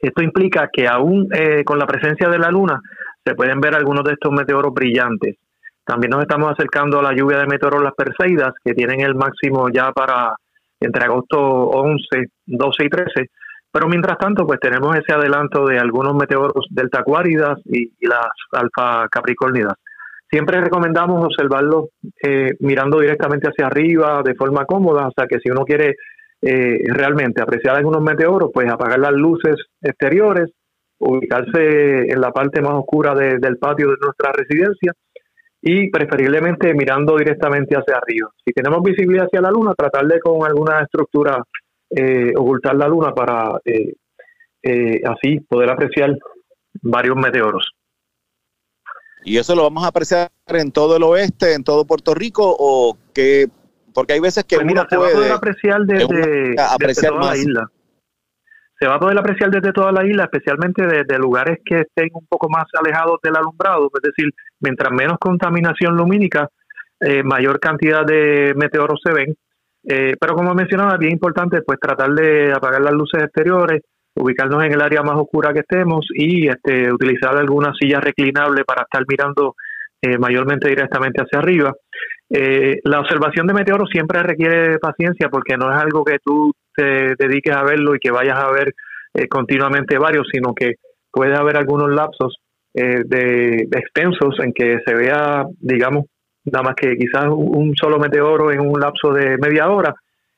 esto implica que aún eh, con la presencia de la luna se pueden ver algunos de estos meteoros brillantes. También nos estamos acercando a la lluvia de meteoros las Perseidas, que tienen el máximo ya para entre agosto 11, 12 y 13. Pero mientras tanto, pues tenemos ese adelanto de algunos meteoros delta acuáridas y, y las alfa capricornidas. Siempre recomendamos observarlo eh, mirando directamente hacia arriba de forma cómoda, o sea que si uno quiere eh, realmente apreciar algunos meteoros, pues apagar las luces exteriores, ubicarse en la parte más oscura del patio de nuestra residencia y preferiblemente mirando directamente hacia arriba. Si tenemos visibilidad hacia la luna, tratar de con alguna estructura eh, ocultar la luna para eh, así poder apreciar varios meteoros. ¿Y eso lo vamos a apreciar en todo el oeste, en todo Puerto Rico o que porque hay veces que Pues mira, uno se va a puede poder apreciar desde, toda más. la isla. Se va a poder apreciar desde toda la isla, especialmente desde lugares que estén un poco más alejados del alumbrado, es decir, mientras menos contaminación lumínica, eh, mayor cantidad de meteoros se ven. Eh, pero como mencionaba, bien importante pues tratar de apagar las luces exteriores, ubicarnos en el área más oscura que estemos y este, utilizar alguna silla reclinable para estar mirando eh, mayormente directamente hacia arriba. Eh, la observación de meteoros siempre requiere paciencia porque no es algo que tú te dediques a verlo y que vayas a ver eh, continuamente varios, sino que puede haber algunos lapsos eh, de, de extensos en que se vea, digamos, nada más que quizás un solo meteoro en un lapso de media hora,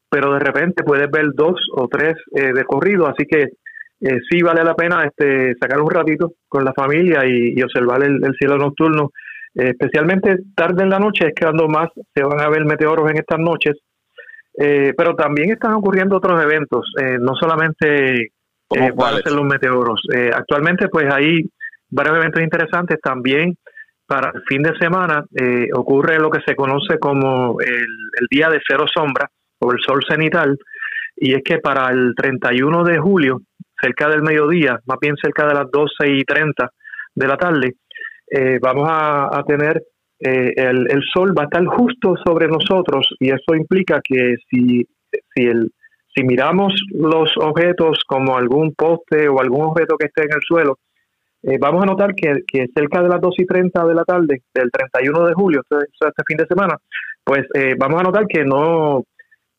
pero de repente puedes ver dos o tres eh, de corrido, así que eh, sí vale la pena este, sacar un ratito con la familia y, y observar el, el cielo nocturno, eh, especialmente tarde en la noche, es que cuando más se van a ver meteoros en estas noches, Eh, pero también están ocurriendo otros eventos, no solamente ¿Cómo eh, van a cuáles? ser los meteoros. Actualmente pues hay varios eventos interesantes también para el fin de semana eh, ocurre lo que se conoce como el, día de cero sombra o el sol cenital y es que para el 31 de julio cerca del mediodía más bien cerca de las 12 y 30 de la tarde eh, vamos a, a tener eh, el, el sol va a estar justo sobre nosotros y eso implica que si, si, el, si miramos los objetos como algún poste o algún objeto que esté en el suelo, eh, vamos a notar que, que cerca de las 2 y 30 de la tarde del 31 de julio, este, este fin de semana, pues eh, vamos a notar que no,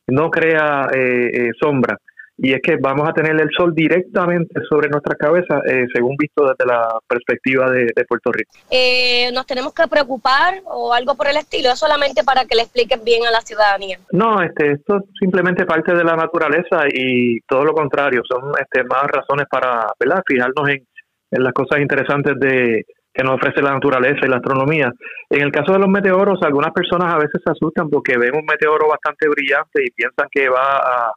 no crea eh, eh, sombra. Y es que vamos a tener el sol directamente sobre nuestra cabeza, eh, según visto desde la perspectiva de, de Puerto Rico. Eh, ¿Nos tenemos que preocupar o algo por el estilo? Es solamente para que le expliquen bien a la ciudadanía. No, este, esto es simplemente parte de la naturaleza y todo lo contrario, son este, más razones para ¿verdad? fijarnos en, en las cosas interesantes de que nos ofrece la naturaleza y la astronomía. En el caso de los meteoros, algunas personas a veces se asustan porque ven un meteoro bastante brillante y piensan que va a,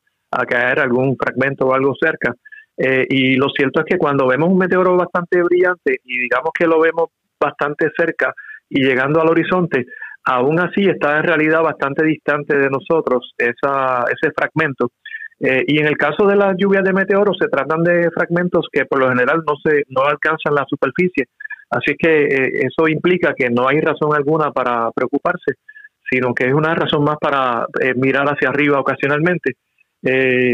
caer algún fragmento o algo cerca. Eh, y lo cierto es que cuando vemos un meteoro bastante brillante y digamos que lo vemos bastante cerca y llegando al horizonte, aún así está en realidad bastante distante de nosotros esa, ese fragmento. Eh, y en el caso de las lluvias de meteoros se tratan de fragmentos que por lo general no se no alcanzan la superficie, así que eh, eso implica que no hay razón alguna para preocuparse, sino que es una razón más para eh, mirar hacia arriba ocasionalmente.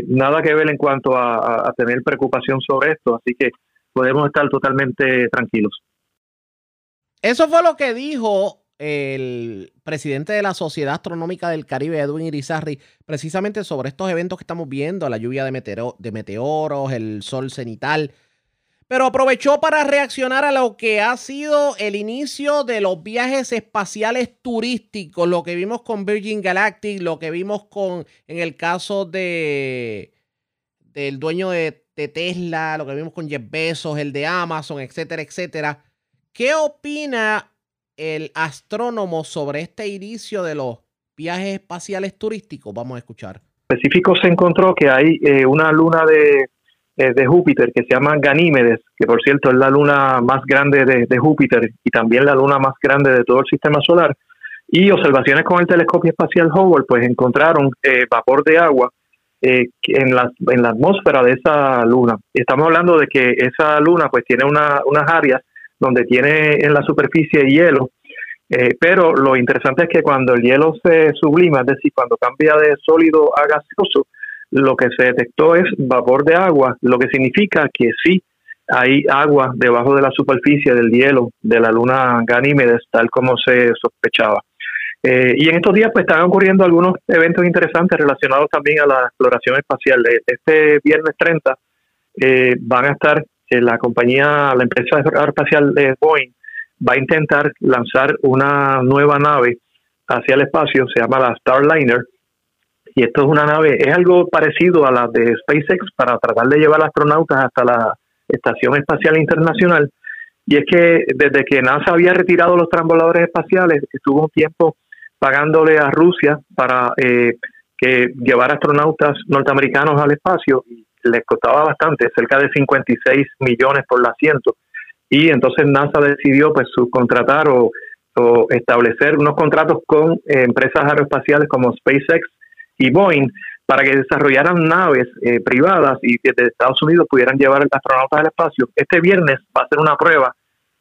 Nada que ver en cuanto a- a tener preocupación sobre esto, así que podemos estar totalmente tranquilos. Eso fue lo que dijo el presidente de la Sociedad Astronómica del Caribe, Edwin Irizarry, precisamente sobre estos eventos que estamos viendo, la lluvia de, meteoro- de meteoros, el sol cenital. Pero aprovechó para reaccionar a lo que ha sido el inicio de los viajes espaciales turísticos, lo que vimos con Virgin Galactic, lo que vimos con en el caso de del dueño de, de Tesla, lo que vimos con Jeff Bezos, el de Amazon, etcétera, etcétera. ¿Qué opina el astrónomo sobre este inicio de los viajes espaciales turísticos? Vamos a escuchar. específico se encontró que hay eh, una luna de, eh, de Júpiter que se llama Ganímedes, que por cierto es la luna más grande de, Júpiter y también la luna más grande de todo el sistema solar. Y observaciones con el telescopio espacial Hubble, pues encontraron eh, vapor de agua en, la, en la atmósfera de esa luna. Estamos hablando de que esa luna pues tiene una, unas áreas donde tiene en la superficie hielo, eh, pero lo interesante es que cuando el hielo se sublima, es decir, cuando cambia de sólido a gaseoso, lo que se detectó es vapor de agua, lo que significa que sí hay agua debajo de la superficie del hielo de la luna Ganímedes, tal como se sospechaba. Eh, y en estos días pues están ocurriendo algunos eventos interesantes relacionados también a la exploración espacial. Este viernes 30 eh, van a estar eh, la compañía, la empresa espacial de Boeing va a intentar lanzar una nueva nave hacia el espacio, se llama la Starliner, y esto es una nave, es algo parecido a la de SpaceX para tratar de llevar astronautas hasta la Estación Espacial Internacional. Y es que desde que NASA había retirado los transbordadores espaciales, estuvo un tiempo pagándole a Rusia para eh, que llevar astronautas norteamericanos al espacio. Les costaba bastante, cerca de 56 millones por el asiento. Y entonces NASA decidió pues subcontratar o, o establecer unos contratos con eh, empresas aeroespaciales como SpaceX y Boeing para que desarrollaran naves eh, privadas y desde Estados Unidos pudieran llevar astronautas al espacio. Este viernes va a ser una prueba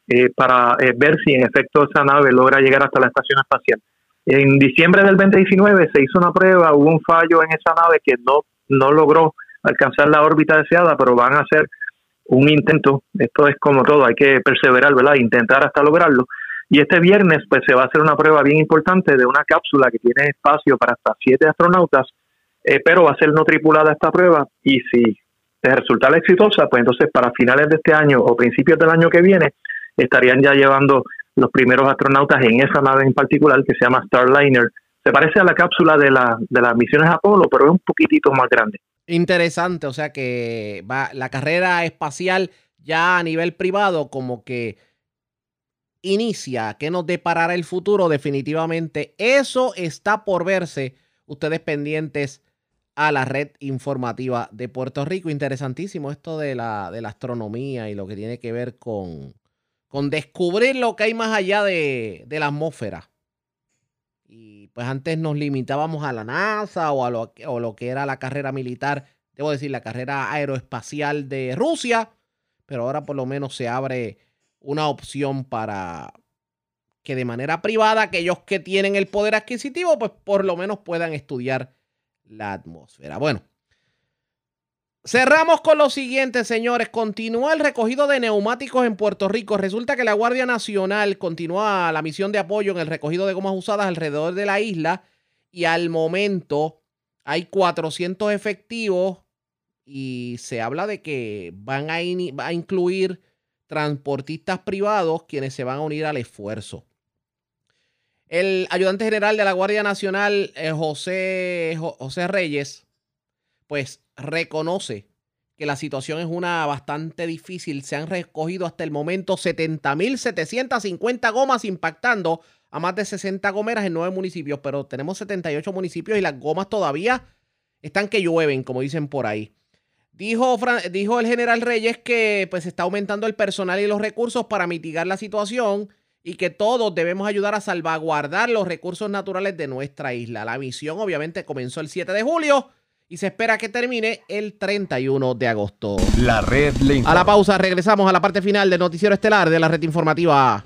eh, para ver si en efecto esa nave logra llegar hasta la estación espacial. En diciembre del 2019 se hizo una prueba, hubo un fallo en esa nave que no, no logró alcanzar la órbita deseada, pero van a hacer un intento. Esto es como todo, hay que perseverar, ¿verdad? Intentar hasta lograrlo. Y este viernes pues se va a hacer una prueba bien importante de una cápsula que tiene espacio para hasta siete astronautas, eh, pero va a ser no tripulada esta prueba y si resulta exitosa, pues entonces para finales de este año o principios del año que viene estarían ya llevando los primeros astronautas en esa nave en particular que se llama Starliner. Se parece a la cápsula de, la, de las misiones Apolo, pero es un poquitito más grande. Interesante, o sea que va la carrera espacial ya a nivel privado como que inicia, que nos deparará el futuro definitivamente. Eso está por verse. Ustedes pendientes a la red informativa de Puerto Rico. Interesantísimo esto de la, de la astronomía y lo que tiene que ver con, con descubrir lo que hay más allá de, de la atmósfera. Pues antes nos limitábamos a la NASA o a lo, lo que era la carrera militar, debo decir, la carrera aeroespacial de Rusia, pero ahora por lo menos se abre una opción para que de manera privada aquellos que tienen el poder adquisitivo, pues por lo menos puedan estudiar la atmósfera. Bueno, cerramos con lo siguiente, señores. Continúa el recogido de neumáticos en Puerto Rico. Resulta que la Guardia Nacional continúa la misión de apoyo en el recogido de gomas usadas alrededor de la isla y al momento hay 400 efectivos y se habla de que van a, incluir transportistas privados quienes se van a unir al esfuerzo. El ayudante general de la Guardia Nacional, eh, José, José Reyes, pues reconoce que la situación es una bastante difícil. Se han recogido hasta el momento 70.750 gomas impactando a más de 60 gomeras en nueve municipios, pero tenemos 78 municipios y las gomas todavía están que llueven, como dicen por ahí. Dijo, dijo el general Reyes que pues está aumentando el personal y los recursos para mitigar la situación y que todos debemos ayudar a salvaguardar los recursos naturales de nuestra isla. La misión obviamente comenzó el 7 de julio y se espera que termine el 31 de agosto. La red le A la pausa regresamos a la parte final del noticiero estelar de la red informativa.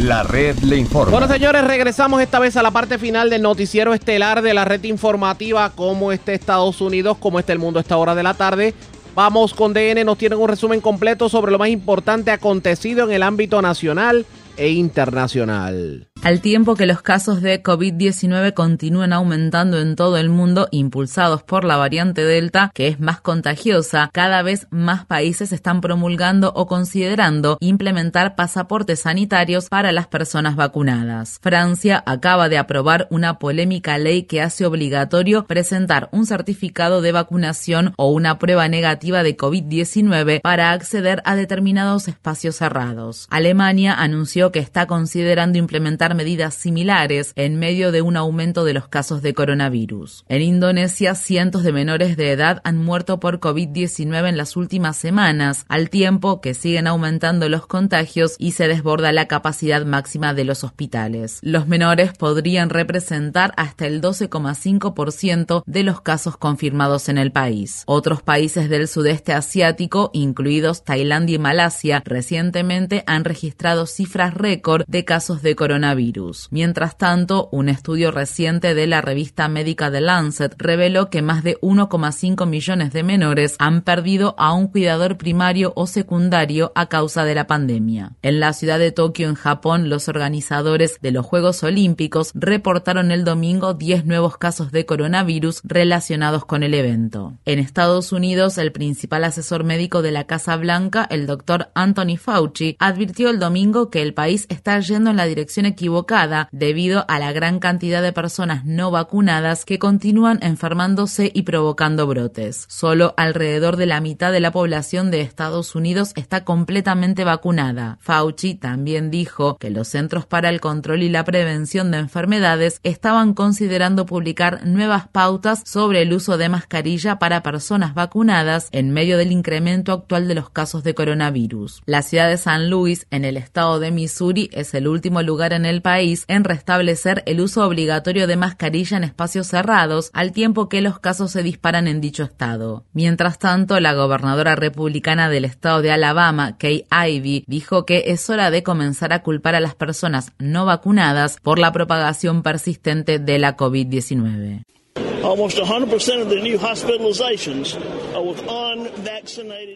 La red le informa. Bueno, señores, regresamos esta vez a la parte final del noticiero estelar de la red informativa. Cómo está Estados Unidos, cómo está el mundo a esta hora de la tarde. Vamos con DN, nos tienen un resumen completo sobre lo más importante acontecido en el ámbito nacional e internacional. Al tiempo que los casos de COVID-19 continúan aumentando en todo el mundo, impulsados por la variante Delta, que es más contagiosa, cada vez más países están promulgando o considerando implementar pasaportes sanitarios para las personas vacunadas. Francia acaba de aprobar una polémica ley que hace obligatorio presentar un certificado de vacunación o una prueba negativa de COVID-19 para acceder a determinados espacios cerrados. Alemania anunció que está considerando implementar medidas similares en medio de un aumento de los casos de coronavirus. En Indonesia, cientos de menores de edad han muerto por COVID-19 en las últimas semanas, al tiempo que siguen aumentando los contagios y se desborda la capacidad máxima de los hospitales. Los menores podrían representar hasta el 12,5% de los casos confirmados en el país. Otros países del sudeste asiático, incluidos Tailandia y Malasia, recientemente han registrado cifras récord de casos de coronavirus Mientras tanto, un estudio reciente de la revista médica The Lancet reveló que más de 1,5 millones de menores han perdido a un cuidador primario o secundario a causa de la pandemia. En la ciudad de Tokio, en Japón, los organizadores de los Juegos Olímpicos reportaron el domingo 10 nuevos casos de coronavirus relacionados con el evento. En Estados Unidos, el principal asesor médico de la Casa Blanca, el doctor Anthony Fauci, advirtió el domingo que el país está yendo en la dirección equivocada debido a la gran cantidad de personas no vacunadas que continúan enfermándose y provocando brotes. Solo alrededor de la mitad de la población de Estados Unidos está completamente vacunada. Fauci también dijo que los Centros para el Control y la Prevención de Enfermedades estaban considerando publicar nuevas pautas sobre el uso de mascarilla para personas vacunadas en medio del incremento actual de los casos de coronavirus. La ciudad de San Luis, en el estado de Missouri, es el último lugar en el país en restablecer el uso obligatorio de mascarilla en espacios cerrados, al tiempo que los casos se disparan en dicho estado. Mientras tanto, la gobernadora republicana del estado de Alabama, Kay Ivey, dijo que es hora de comenzar a culpar a las personas no vacunadas por la propagación persistente de la COVID-19.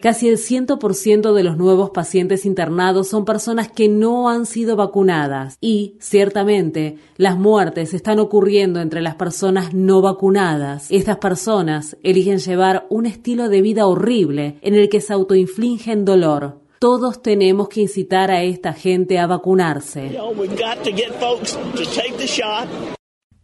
Casi el 100% de los nuevos pacientes internados son personas que no han sido vacunadas y, ciertamente, las muertes están ocurriendo entre las personas no vacunadas. Estas personas eligen llevar un estilo de vida horrible en el que se autoinfligen dolor. Todos tenemos que incitar a esta gente a vacunarse.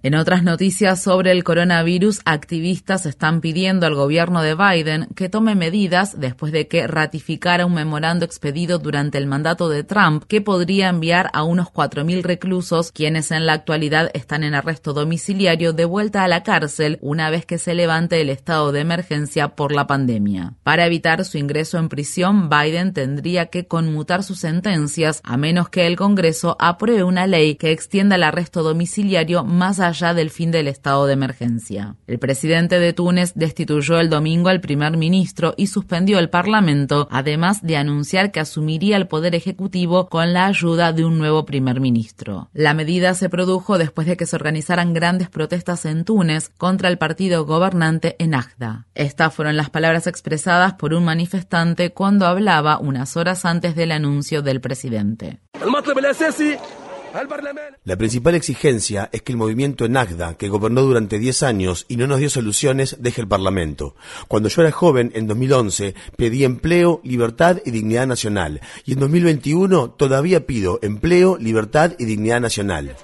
En otras noticias sobre el coronavirus, activistas están pidiendo al gobierno de Biden que tome medidas después de que ratificara un memorando expedido durante el mandato de Trump que podría enviar a unos 4.000 reclusos, quienes en la actualidad están en arresto domiciliario, de vuelta a la cárcel una vez que se levante el estado de emergencia por la pandemia. Para evitar su ingreso en prisión, Biden tendría que conmutar sus sentencias a menos que el Congreso apruebe una ley que extienda el arresto domiciliario más allá del fin del estado de emergencia. El presidente de Túnez destituyó el domingo al primer ministro y suspendió el parlamento, además de anunciar que asumiría el poder ejecutivo con la ayuda de un nuevo primer ministro. La medida se produjo después de que se organizaran grandes protestas en Túnez contra el partido gobernante Ennahda. Estas fueron las palabras expresadas por un manifestante cuando hablaba unas horas antes del anuncio del presidente. La principal exigencia es que el movimiento Enagda, que gobernó durante 10 años y no nos dio soluciones, deje el Parlamento. Cuando yo era joven, en 2011, pedí empleo, libertad y dignidad nacional. Y en 2021 todavía pido empleo, libertad y dignidad nacional.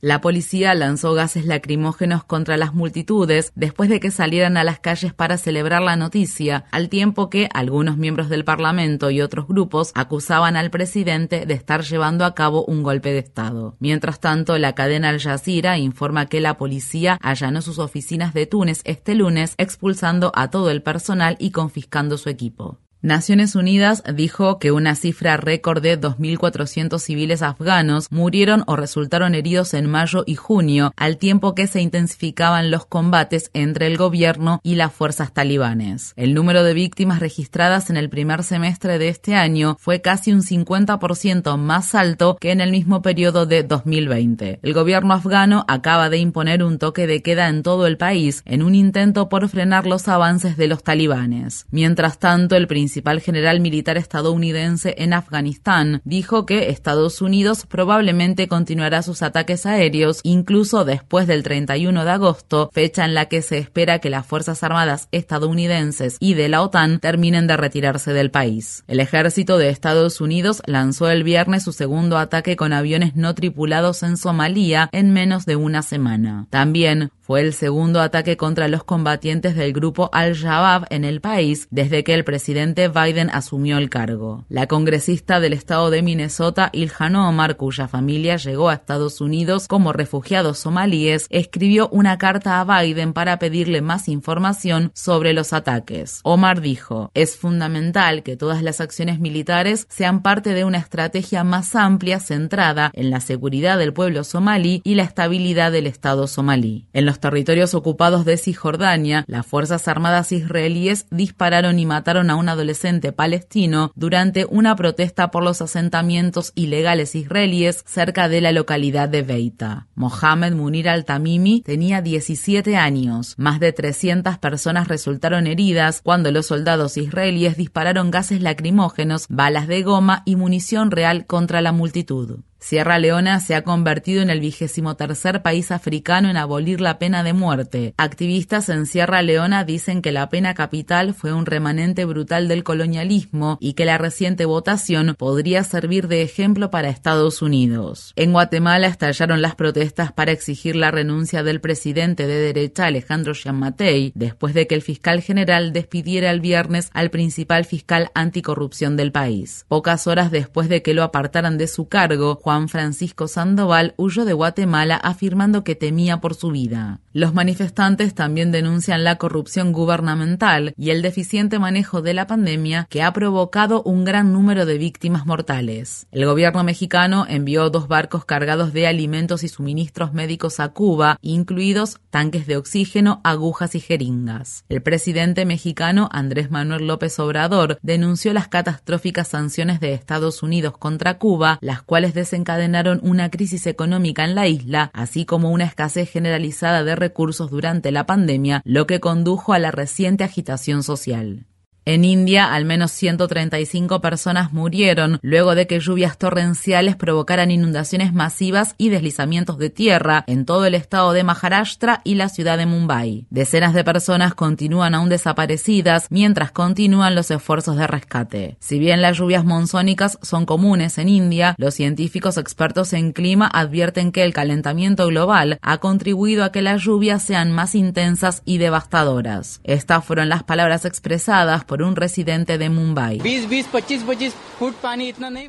La policía lanzó gases lacrimógenos contra las multitudes después de que salieran a las calles para celebrar la noticia, al tiempo que algunos miembros del Parlamento y otros grupos acusaban al presidente de estar llevando a cabo un golpe de Estado. Mientras tanto, la cadena Al Jazeera informa que la policía allanó sus oficinas de Túnez este lunes, expulsando a todo el personal y confiscando su equipo. Naciones Unidas dijo que una cifra récord de 2.400 civiles afganos murieron o resultaron heridos en mayo y junio, al tiempo que se intensificaban los combates entre el gobierno y las fuerzas talibanes. El número de víctimas registradas en el primer semestre de este año fue casi un 50% más alto que en el mismo periodo de 2020. El gobierno afgano acaba de imponer un toque de queda en todo el país en un intento por frenar los avances de los talibanes. Mientras tanto, el principal general militar estadounidense en Afganistán, dijo que Estados Unidos probablemente continuará sus ataques aéreos incluso después del 31 de agosto, fecha en la que se espera que las Fuerzas Armadas estadounidenses y de la OTAN terminen de retirarse del país. El ejército de Estados Unidos lanzó el viernes su segundo ataque con aviones no tripulados en Somalia en menos de una semana. También fue el segundo ataque contra los combatientes del grupo Al-Shabaab en el país desde que el presidente Biden asumió el cargo. La congresista del estado de Minnesota, Ilhan Omar, cuya familia llegó a Estados Unidos como refugiados somalíes, escribió una carta a Biden para pedirle más información sobre los ataques. Omar dijo, es fundamental que todas las acciones militares sean parte de una estrategia más amplia centrada en la seguridad del pueblo somalí y la estabilidad del Estado somalí. En los territorios ocupados de Cisjordania, las Fuerzas Armadas israelíes dispararon y mataron a un adolescente palestino durante una protesta por los asentamientos ilegales israelíes cerca de la localidad de Beita. Mohamed Munir al-Tamimi tenía 17 años. Más de 300 personas resultaron heridas cuando los soldados israelíes dispararon gases lacrimógenos, balas de goma y munición real contra la multitud. Sierra Leona se ha convertido en el vigésimo tercer país africano en abolir la pena de muerte. Activistas en Sierra Leona dicen que la pena capital fue un remanente brutal del colonialismo y que la reciente votación podría servir de ejemplo para Estados Unidos. En Guatemala estallaron las protestas para exigir la renuncia del presidente de derecha Alejandro Giammattei después de que el fiscal general despidiera el viernes al principal fiscal anticorrupción del país. Pocas horas después de que lo apartaran de su cargo, Juan Francisco Sandoval huyó de Guatemala afirmando que temía por su vida. Los manifestantes también denuncian la corrupción gubernamental y el deficiente manejo de la pandemia que ha provocado un gran número de víctimas mortales. El gobierno mexicano envió dos barcos cargados de alimentos y suministros médicos a Cuba, incluidos tanques de oxígeno, agujas y jeringas. El presidente mexicano Andrés Manuel López Obrador denunció las catastróficas sanciones de Estados Unidos contra Cuba, las cuales desencadenaron una crisis económica en la isla, así como una escasez generalizada de recursos durante la pandemia, lo que condujo a la reciente agitación social. En India, al menos 135 personas murieron luego de que lluvias torrenciales provocaran inundaciones masivas y deslizamientos de tierra en todo el estado de Maharashtra y la ciudad de Mumbai. Decenas de personas continúan aún desaparecidas mientras continúan los esfuerzos de rescate. Si bien las lluvias monzónicas son comunes en India, los científicos expertos en clima advierten que el calentamiento global ha contribuido a que las lluvias sean más intensas y devastadoras. Estas fueron las palabras expresadas por un residente de Mumbai.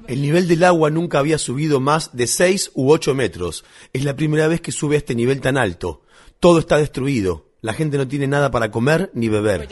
El nivel del agua nunca había subido más de 6 u 8 metros. Es la primera vez que sube a este nivel tan alto. Todo está destruido. La gente no tiene nada para comer ni beber.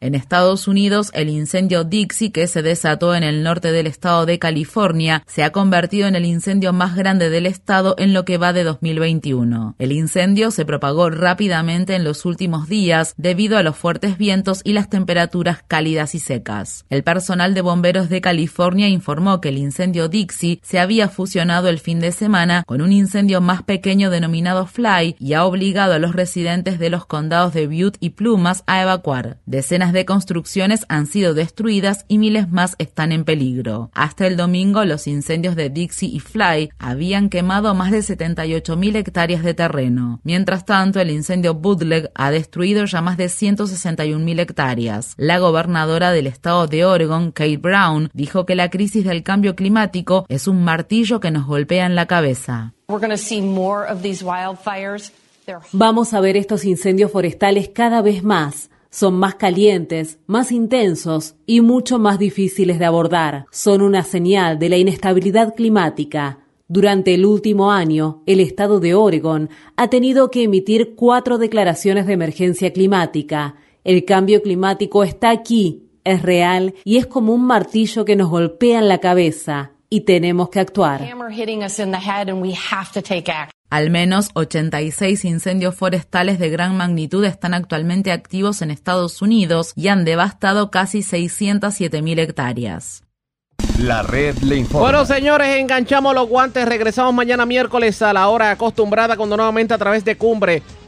En Estados Unidos, el incendio Dixie, que se desató en el norte del estado de California, se ha convertido en el incendio más grande del estado en lo que va de 2021. El incendio se propagó rápidamente en los últimos días debido a los fuertes vientos y las temperaturas cálidas y secas. El personal de bomberos de California informó que el incendio Dixie se había fusionado el fin de semana con un incendio más pequeño denominado Fly y ha obligado a los residentes de los condados de Butte y Plumas a evacuar. Decenas de construcciones han sido destruidas y miles más están en peligro. Hasta el domingo, los incendios de Dixie y Fly habían quemado más de 78.000 hectáreas de terreno. Mientras tanto, el incendio Bootleg ha destruido ya más de 161.000 hectáreas. La gobernadora del estado de Oregon, Kate Brown, dijo que la crisis del cambio climático es un martillo que nos golpea en la cabeza. Vamos a ver estos incendios forestales cada vez más. Son más calientes, más intensos y mucho más difíciles de abordar. Son una señal de la inestabilidad climática. Durante el último año, el estado de Oregon ha tenido que emitir cuatro declaraciones de emergencia climática. El cambio climático está aquí, es real y es como un martillo que nos golpea en la cabeza y tenemos que actuar. Al menos 86 incendios forestales de gran magnitud están actualmente activos en Estados Unidos y han devastado casi 607.000 hectáreas. La red le informa. Bueno, señores, enganchamos los guantes. Regresamos mañana miércoles a la hora acostumbrada, cuando nuevamente a través de Cumbre,